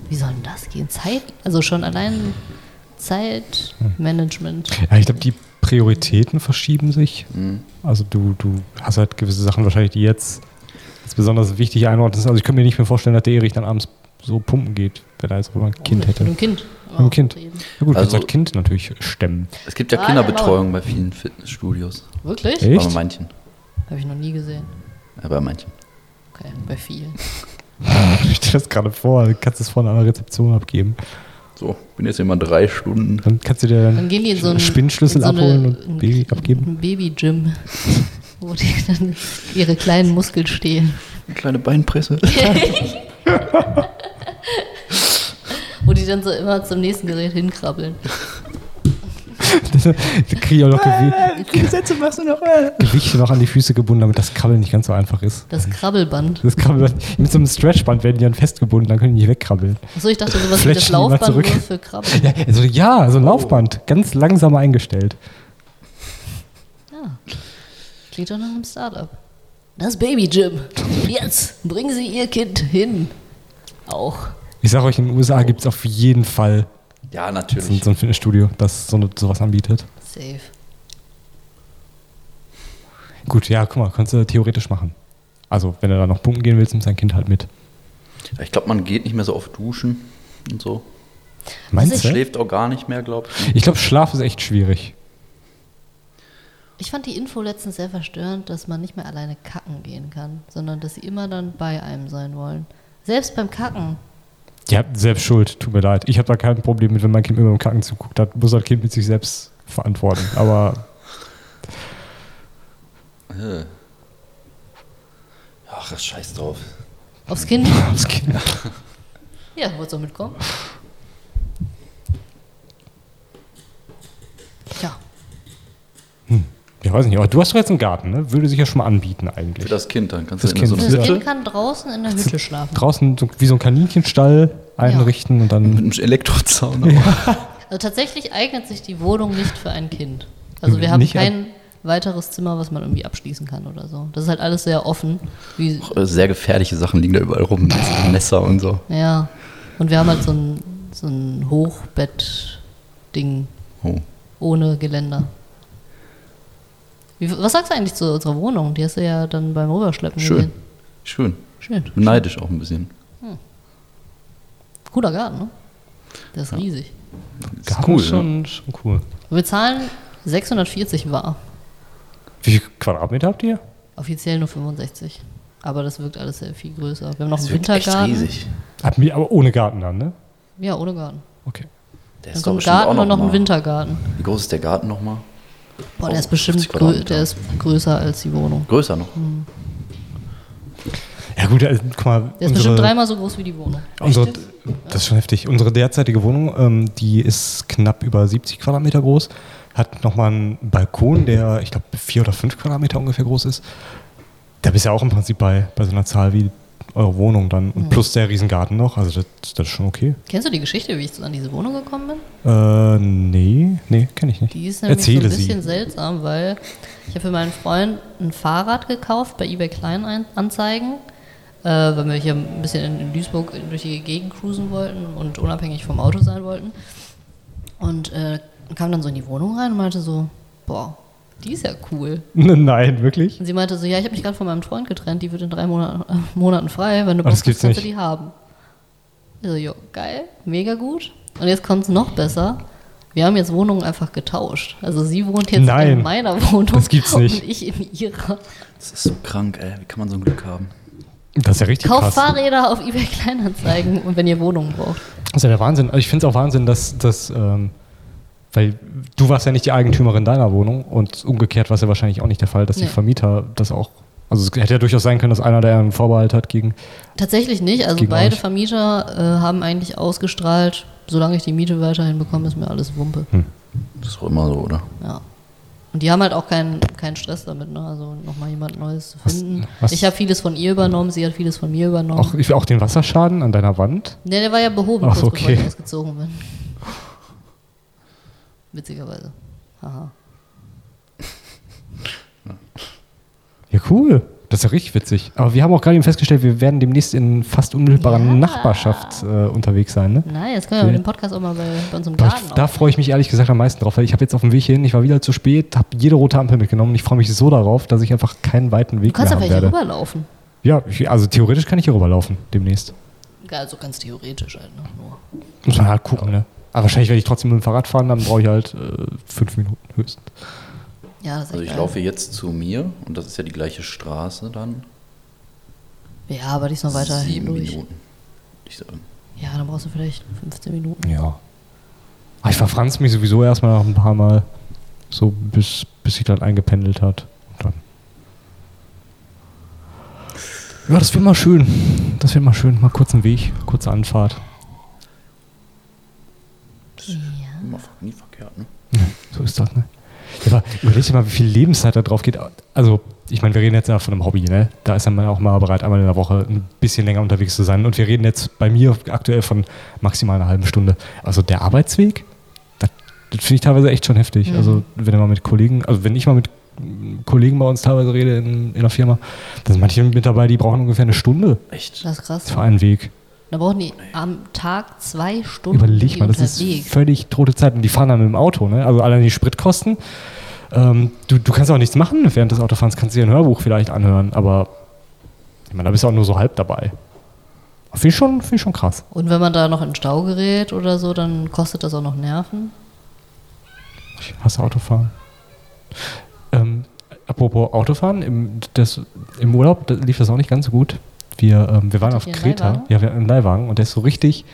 Wie soll denn das gehen? Zeit, also schon allein Zeitmanagement. Ja, ich glaube, die Prioritäten verschieben sich. Mhm. Also du, du hast halt gewisse Sachen wahrscheinlich, die jetzt als besonders wichtig einordnen. Also ich könnte mir nicht mehr vorstellen, dass der Erich dann abends so pumpen geht, wenn er jetzt auch mal ein Kind hätte. Mit einem Kind. Mit einem Kind. Ja gut, Also- das Kind natürlich stemmen. Es gibt ja Ah, Kinderbetreuung bei vielen Fitnessstudios. Wirklich? Echt? Bei manchen. Habe ich noch nie gesehen. Ja, bei manchen. Okay, bei vielen. Ich stelle das gerade vor, du kannst es vorne an der Rezeption abgeben. So, bin jetzt immer drei Stunden. Dann kannst du dir dann, Dann gehen die in so einen Spinnschlüssel in so eine- abholen und ein- Baby abgeben. Ein Baby-Gym, wo die dann ihre kleinen Muskeln stehlen. Eine kleine Beinpresse. Wo die dann so immer zum nächsten Gerät hinkrabbeln. Kriege ich auch noch Gewi Wie viele Sätze machst du noch? Gewichte noch an die Füße gebunden, damit das Krabbeln nicht ganz so einfach ist. Das Krabbelband. Das Krabbeln, mit so einem Stretchband werden die dann festgebunden, dann können die nicht wegkrabbeln. Achso, ich dachte sowas wie das Laufband zurück. nur für Krabbeln. Ja, also, ja, so ein Laufband, ganz langsam eingestellt. Ja. Klingt doch nach einem Startup. Das Baby-Gym. Jetzt bringen Sie Ihr Kind hin. Auch. Ich sage euch, in den USA gibt es auf jeden Fall Ja, so, natürlich. so ein Fitnessstudio, das so eine, sowas anbietet. Safe. Gut, ja, guck mal, kannst du theoretisch machen. Also, wenn du da noch pumpen gehen willst, nimmst dein Kind halt mit. Ich glaube, man geht nicht mehr so oft duschen und so. Meinst ich du? Schläft auch gar nicht mehr, glaube ich. Ich glaube, Schlaf ist echt schwierig. Ich fand die Info letztens sehr verstörend, dass man nicht mehr alleine kacken gehen kann, sondern dass sie immer dann bei einem sein wollen. Selbst beim Kacken. Ja, selbst schuld, tut mir leid. Ich habe da kein Problem mit, wenn mein Kind immer beim Kacken zuguckt. Das muss das Kind mit sich selbst verantworten. Aber Äh. Ach, scheiß drauf. Aufs Kind. das Kind. Ja, wolltest du mitkommen? Ja. Ich weiß nicht, aber du hast doch jetzt einen Garten, ne? Würde sich ja schon mal anbieten eigentlich. Für das Kind, dann kannst Das du in so Kind. eine Das Hütte? Kind kann draußen in der Hütte schlafen. Draußen so, wie so ein Kaninchenstall einrichten und dann. mit einem Elektrozaun. aber- Also tatsächlich eignet sich die Wohnung nicht für ein Kind. Also wir haben Nicht kein weiteres Zimmer, was man irgendwie abschließen kann oder so. Das ist halt alles sehr offen. Wie, Äh, Sehr gefährliche Sachen liegen da überall rum. Messer und so. ja. Und wir haben halt so ein, so ein Hochbett-Ding Oh. ohne Geländer. Wie, was sagst du eigentlich zu unserer Wohnung? Die hast du ja dann beim Rüberschleppen Schön. gesehen. Schön. Schön. Bin neidisch auch ein bisschen. Cooler Garten, ne? Der ist riesig. Ist Garten cool, ist schon, schon cool. Wir zahlen 640 war. Wie viel Quadratmeter habt ihr? Offiziell nur 65. Aber das wirkt alles sehr viel größer. Wir haben noch Das einen wird echt Wintergarten. riesig. Aber ohne Garten dann, ne? Ja, ohne Garten. Okay. Der Dann ist doch kommt Garten noch und noch ein mal- Wintergarten. Wie groß ist der Garten nochmal? Boah, der ist bestimmt 50 grö der ist größer als die Wohnung. Größer noch. Ja gut, also, guck mal. Der ist bestimmt dreimal so groß wie die Wohnung. Unsere, das ist schon heftig. Unsere derzeitige Wohnung, ähm, die ist knapp über 70 Quadratmeter groß, hat nochmal einen Balkon, der, ich glaube, vier oder fünf Quadratmeter ungefähr groß ist. Da bist du ja auch im Prinzip bei, bei so einer Zahl wie eure Wohnung dann. Und plus der Riesengarten noch, also das, das ist schon okay. Kennst du die Geschichte, wie ich an diese Wohnung gekommen bin? Äh, nee, nee, kenne ich nicht. Die ist nämlich Erzähle so ein bisschen sie. seltsam, weil ich habe für meinen Freund ein Fahrrad gekauft bei eBay Kleinanzeigen äh, weil wir hier ein bisschen in, in Duisburg durch die Gegend cruisen wollten und unabhängig vom Auto sein wollten. Und äh, kam dann so in die Wohnung rein und meinte so, boah, die ist ja cool. Nein, wirklich? Und sie meinte so, ja, ich habe mich gerade von meinem Freund getrennt, die wird in drei Monaten, äh, Monaten frei, wenn du das Bock hast, kannst du nicht. die haben. Ich so, jo, geil, mega gut. Und jetzt kommt es noch besser. Wir haben jetzt Wohnungen einfach getauscht. Also sie wohnt jetzt Nein, in meiner Wohnung das gibt's nicht. und ich in ihrer. Das ist so krank, ey. Wie kann man so ein Glück haben? Das ist ja richtig Kauft krass. Fahrräder auf eBay Kleinanzeigen und wenn ihr Wohnungen braucht. Das ist ja der Wahnsinn. Also ich finde es auch Wahnsinn, dass, dass ähm, weil du warst ja nicht die Eigentümerin deiner Wohnung und umgekehrt war es ja wahrscheinlich auch nicht der Fall, dass die Nee. Vermieter das auch. Also es hätte ja durchaus sein können, dass einer, der einen Vorbehalt hat gegen. Tatsächlich nicht. Also beide euch. Vermieter äh, haben eigentlich ausgestrahlt, solange ich die Miete weiterhin bekomme, ist mir alles Wumpe. Das ist doch immer so, oder? Ja. Und die haben halt auch keinen, keinen Stress damit, ne? Also nochmal jemand Neues zu finden. was- ich habe vieles von ihr übernommen, sie hat vieles von mir übernommen. Auch, ich- auch den Wasserschaden an deiner Wand. Ne, der war ja behoben, Ach, kurz bevor okay. ich ausgezogen bin. Witzigerweise. Haha. Ja, cool. Das ist ja richtig witzig. Aber wir haben auch gerade eben festgestellt, wir werden demnächst in fast unmittelbarer Ja. Nachbarschaft äh, unterwegs sein. Ne? Nein, jetzt können wir Ja. mit dem Podcast auch mal bei, bei uns im Da, Garten ich, da freue ich mich ehrlich gesagt am meisten drauf, weil ich habe jetzt auf dem Weg hin, ich war wieder zu spät, habe jede rote Ampel mitgenommen und ich freue mich so darauf, dass ich einfach keinen weiten Weg Du kannst mehr aber haben hier rüberlaufen. Ja, ich, also theoretisch kann ich hier rüberlaufen demnächst. Ja, Also ganz theoretisch halt, ne? Nur. Muss man halt gucken, ne? Aber wahrscheinlich werde ich trotzdem mit dem Fahrrad fahren, dann brauche ich halt äh, fünf Minuten höchstens. Ja, das ist Also ich geil. laufe jetzt zu mir und das ist ja die gleiche Straße dann. Ja, aber die ist noch weiter Sieben durch. Minuten. Ich sagen. Ja, dann brauchst du vielleicht 15 Minuten. Ja. Aber ich verfranz mich sowieso erstmal noch ein paar Mal, so bis, bis sich dann eingependelt hat. Und dann. Ja, das wird mal schön. Das wird mal schön. Mal kurz einen Weg, kurze Anfahrt. Immer nie verkehrt, ne? So ist das, ne? Ja, aber überleg dir mal, wie viel Lebenszeit da drauf geht. Also, ich meine, wir reden jetzt ja von einem Hobby, ne? Da ist man auch mal bereit, einmal in der Woche ein bisschen länger unterwegs zu sein. Und wir reden jetzt bei mir aktuell von maximal einer halben Stunde. Also der Arbeitsweg, das, das finde ich teilweise echt schon heftig. Mhm. Also, wenn du mal mit Kollegen, also wenn ich mal mit Kollegen bei uns teilweise rede in, in der Firma, da sind manche mit dabei, die brauchen ungefähr eine Stunde Echt? Das ist krass. für einen Weg. Da brauchen die am Tag zwei Stunden Überleg mal, das ist völlig tote Zeit. Und die fahren dann mit dem Auto, ne? Also allein die Spritkosten. Ähm, du, du kannst auch nichts machen während des Autofahrens, kannst dir ein Hörbuch vielleicht anhören, aber ich meine, da bist du auch nur so halb dabei. Finde ich, schon- finde ich schon krass. Und wenn man da noch in Stau gerät oder so, dann kostet das auch noch Nerven. Ich hasse Autofahren. Ähm, apropos Autofahren, im, das, im Urlaub da lief das auch nicht ganz so gut. Wir, ähm, wir waren auf Hattet Kreta. Leihwagen? Ja, wir hatten einen Leihwagen und der ist so richtig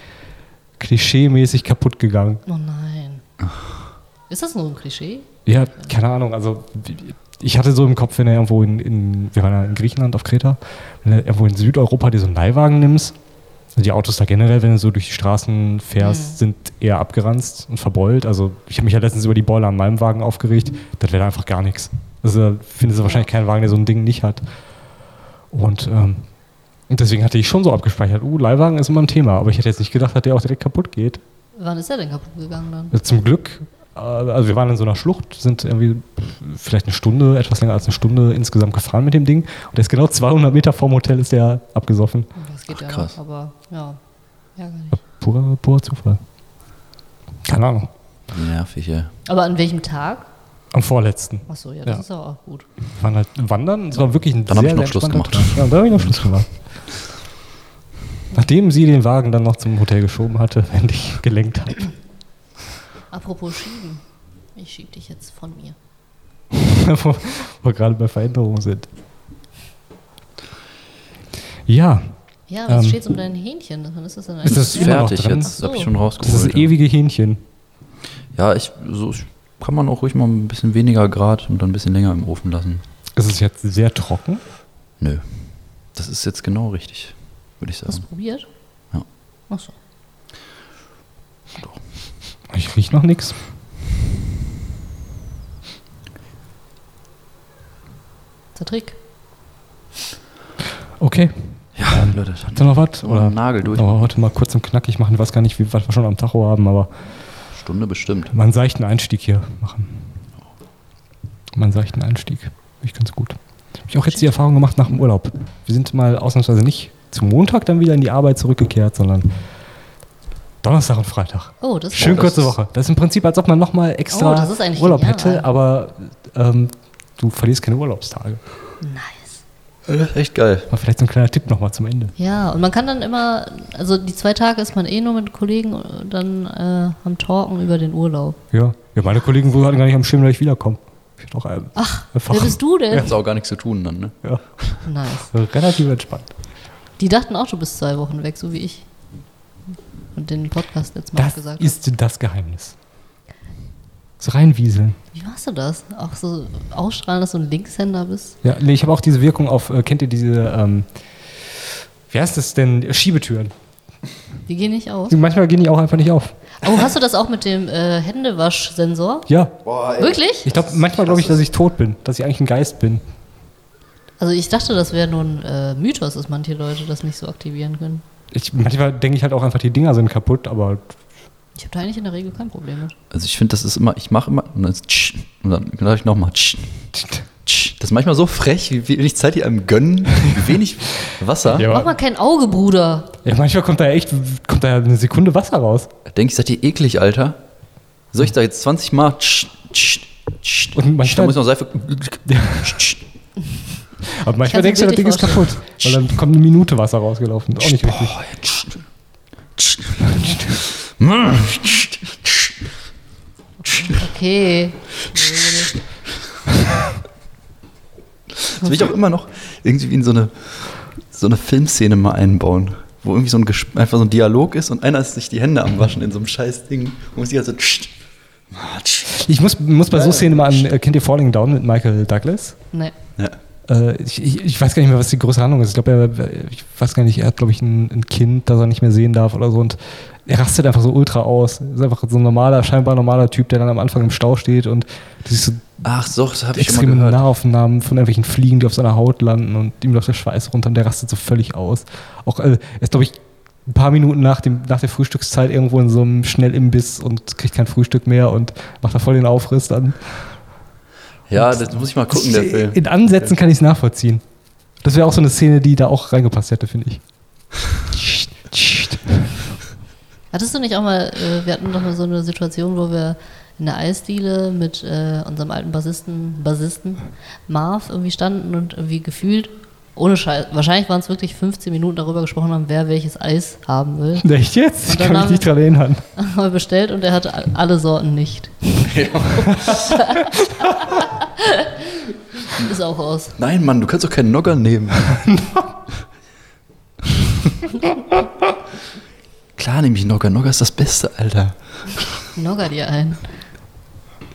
klischee-mäßig kaputt gegangen. Oh nein. Ist das nur ein Klischee? Ja, keine Ahnung. Also ich hatte so im Kopf, wenn er irgendwo in, in wir waren ja in Griechenland auf Kreta, wenn du irgendwo in Südeuropa dir so einen Leihwagen nimmst, also die Autos da generell, wenn du so durch die Straßen fährst, Mhm. sind eher abgeranzt und verbeult. Also ich habe mich ja letztens über die Boiler an meinem Wagen aufgeregt. Das wäre da einfach gar nichts. Also findest du wahrscheinlich keinen Wagen, der so ein Ding nicht hat. Und, ähm, und deswegen hatte ich schon so abgespeichert, uh, Leihwagen ist immer ein Thema. Aber ich hätte jetzt nicht gedacht, dass der auch direkt kaputt geht. Wann ist der denn kaputt gegangen dann? Ja, Zum Glück, äh, also wir waren in so einer Schlucht, sind irgendwie vielleicht eine Stunde, etwas länger als eine Stunde insgesamt gefahren mit dem Ding. Und der ist genau 200 Meter vorm Hotel ist der abgesoffen. Oh, Das geht Ach, ja krass. noch, aber ja, ärgerlich. Purer, purer Zufall. Keine Ahnung. Nervig, ja. Aber an welchem Tag? Am vorletzten. Achso, ja, das Ja. ist aber auch gut. Wir waren halt wandern. Es war wirklich ein Dann hab ich noch sehr Schluss gemacht. Tag. Ja, da habe ich noch Schluss gemacht. Nachdem sie den Wagen dann noch zum Hotel geschoben hatte, während ich gelenkt habe. Apropos schieben. Ich schieb dich jetzt von mir. wo wir gerade bei Veränderungen sind. Ja, Ja, was Ähm, steht's um dein Hähnchen? Wann ist das denn Ist das Fertig jetzt, habe ich So. schon das rausgeholt. ist das ewige Hähnchen. Ja, ich, so ich- kann man auch ruhig mal ein bisschen weniger Grad und dann ein bisschen länger im Ofen lassen. Ist es jetzt sehr trocken? Nö. Das ist jetzt genau richtig, würde ich Hast du sagen. probiert? Ja. Achso. Ich riech noch nichts. Ist der Trick. Okay. Ja, Leute, Habt ihr noch was? Oder Nagel durch. Oh, heute mal kurz und knackig machen. Ich weiß gar nicht, wie, was wir schon am Tacho haben, aber Stunde bestimmt. einen seichten Einstieg hier machen. Einen seichten Einstieg. Finde ich ganz gut. Habe ich auch jetzt die Erfahrung gemacht nach dem Urlaub. Wir sind mal ausnahmsweise nicht zum Montag dann wieder in die Arbeit zurückgekehrt, sondern Donnerstag und Freitag. Oh, das ist Schön kurze Woche. Das ist im Prinzip, als ob man nochmal extra Oh, das ist eigentlich Urlaub genial. hätte, aber ähm, du verlierst keine Urlaubstage. nice. Das ist echt geil. Aber vielleicht so ein kleiner Tipp nochmal zum Ende. Ja, und man kann dann immer, also die zwei Tage ist man eh nur mit Kollegen äh, dann äh, am Talken über den Urlaub. Ja, ja meine Kollegen wurden gar nicht am Schirm, dass ich wiederkomme. Ich doch ähm, Ach, wer bist du denn? Hat auch gar nichts zu tun dann, ne? ja, Nice. relativ entspannt. Die dachten auch, du bist zwei Wochen weg, so wie ich. Und den Podcast letztes Mal auch Das gesagt ist das Geheimnis. So reinwieseln. Wie machst du das? Auch so ausstrahlen, dass du ein Linkshänder bist? Ja, nee, ich habe auch diese Wirkung auf, äh, kennt ihr diese, ähm, wie heißt das denn, Schiebetüren. Die gehen nicht aus. Manchmal gehen die auch einfach nicht auf. Oh, hast du das auch mit dem äh, Händewaschsensor? Ja, Boah, Wirklich? ich glaube, manchmal glaube ich, dass ich tot bin, dass ich eigentlich ein Geist bin. Also ich dachte, das wäre nur ein äh, Mythos, dass manche Leute das nicht so aktivieren können. Ich, manchmal denke ich halt auch einfach, die Dinger sind kaputt, aber Ich habe da eigentlich in der Regel kein Problem mit. Also ich finde, das ist immer, ich mache immer, und dann, ist tsch, und dann sage ich nochmal, tsch, tsch. das ist manchmal so frech, wie wenig Zeit die einem gönnen, wie wenig Wasser. Ja, Mach mal kein Auge, Bruder. ja, manchmal kommt da ja echt, kommt da ja eine Sekunde Wasser raus. Da denke ich, seid ihr eklig, Alter? Soll ich da jetzt 20 Mal tsch, tsch, tsch, Und manchmal- da muss noch Seife. Tsch, Aber manchmal denkst du das Ding ist kaputt, weil dann kommt eine Minute Wasser rausgelaufen. Auch nicht richtig. boah, tsch, tsch, tsch, tsch. Okay. Das will ich auch immer noch irgendwie in so eine, so eine Filmszene mal einbauen, wo irgendwie so ein einfach so ein Dialog ist und einer ist sich die Hände am Waschen in so einem scheiß Ding und muss die halt so tsch, tsch. Ich muss, muss bei so Szenen mal an, äh, kennt ihr Falling Down mit Michael Douglas? Nee. Ja. Äh, ich, ich, ich weiß gar nicht mehr, was die größere Handlung ist. Ich glaube, er, ich weiß gar nicht, er hat, glaube ich, ein, ein Kind, das er nicht mehr sehen darf oder so. Und er rastet einfach so ultra aus. Ist einfach so ein normaler, scheinbar normaler Typ, der dann am Anfang im Stau steht und diese Ach so, das habe ich schon mal gehört. Nahaufnahmen von irgendwelchen Fliegen, die auf seiner Haut landen und ihm läuft der Schweiß runter und der rastet so völlig aus. Auch äh, er ist, glaube ich, ein paar Minuten nach, dem, nach der Frühstückszeit irgendwo in so einem Schnellimbiss und kriegt kein Frühstück mehr und macht da voll den Aufriss dann. Ja, das muss ich mal gucken, der Film. In Ansätzen kann ich es nachvollziehen. Das wäre auch so eine Szene, die da auch reingepasst hätte, finde ich. Hattest du nicht auch mal, äh, wir hatten doch mal so eine Situation, wo wir in der Eisdiele mit äh, unserem alten Bassisten, Bassisten Marv irgendwie standen und irgendwie gefühlt, ohne Scheiß, wahrscheinlich waren es wirklich 15 Minuten darüber gesprochen haben, wer welches Eis haben will. Echt jetzt? Ich kann mich haben- nicht dran erinnern. Haben wir bestellt und er hatte all- alle Sorten nicht. Ist auch aus. Nein, Mann, du kannst doch keinen Nogger nehmen. Klar nehme ich Nogger. Nogger ist das Beste, Alter. Nogger dir ein.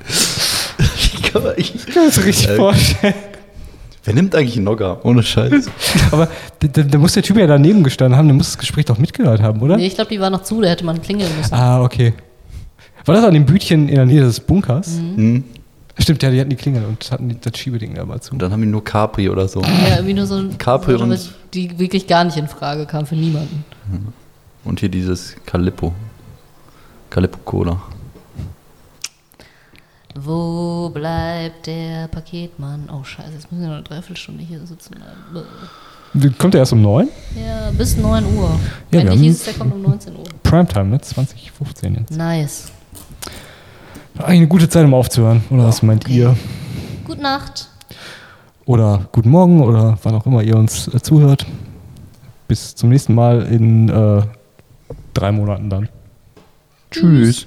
Ich kann, ich, Ich kann mir das richtig Äh, vorstellen. Wer nimmt eigentlich einen Nogger? Ohne Scheiß. Aber da, da, muss der Typ ja daneben gestanden haben, der muss das Gespräch doch mitgehört haben, oder? Nee, ich glaube, die war noch zu, da hätte man klingeln müssen. Ah, okay. War das an dem Bütchen in der Nähe des Bunkers? Mhm. Hm? Stimmt, ja, die hatten die Klingel und hatten die- das Schiebeding da mal zu. Und dann haben die nur Capri oder so. Ja, irgendwie nur so ein. Capri so, und- Die wirklich gar nicht in Frage kam für niemanden. Und hier dieses Calippo. Calippo Cola. Wo bleibt der Paketmann? Oh, Scheiße, jetzt müssen wir noch eine Dreiviertelstunde hier sitzen. Kommt der erst um 9? Ja, bis 9 Uhr. Ja, Eigentlich hieß es, der kommt um 19 Uhr. Primetime, ne? 2015 jetzt. Nice. Eigentlich eine gute Zeit, um aufzuhören. Oder was meint Okay. ihr? Gute Nacht. Oder guten Morgen oder wann auch immer ihr uns äh, zuhört. Bis zum nächsten Mal in äh, drei Monaten dann. Tschüss.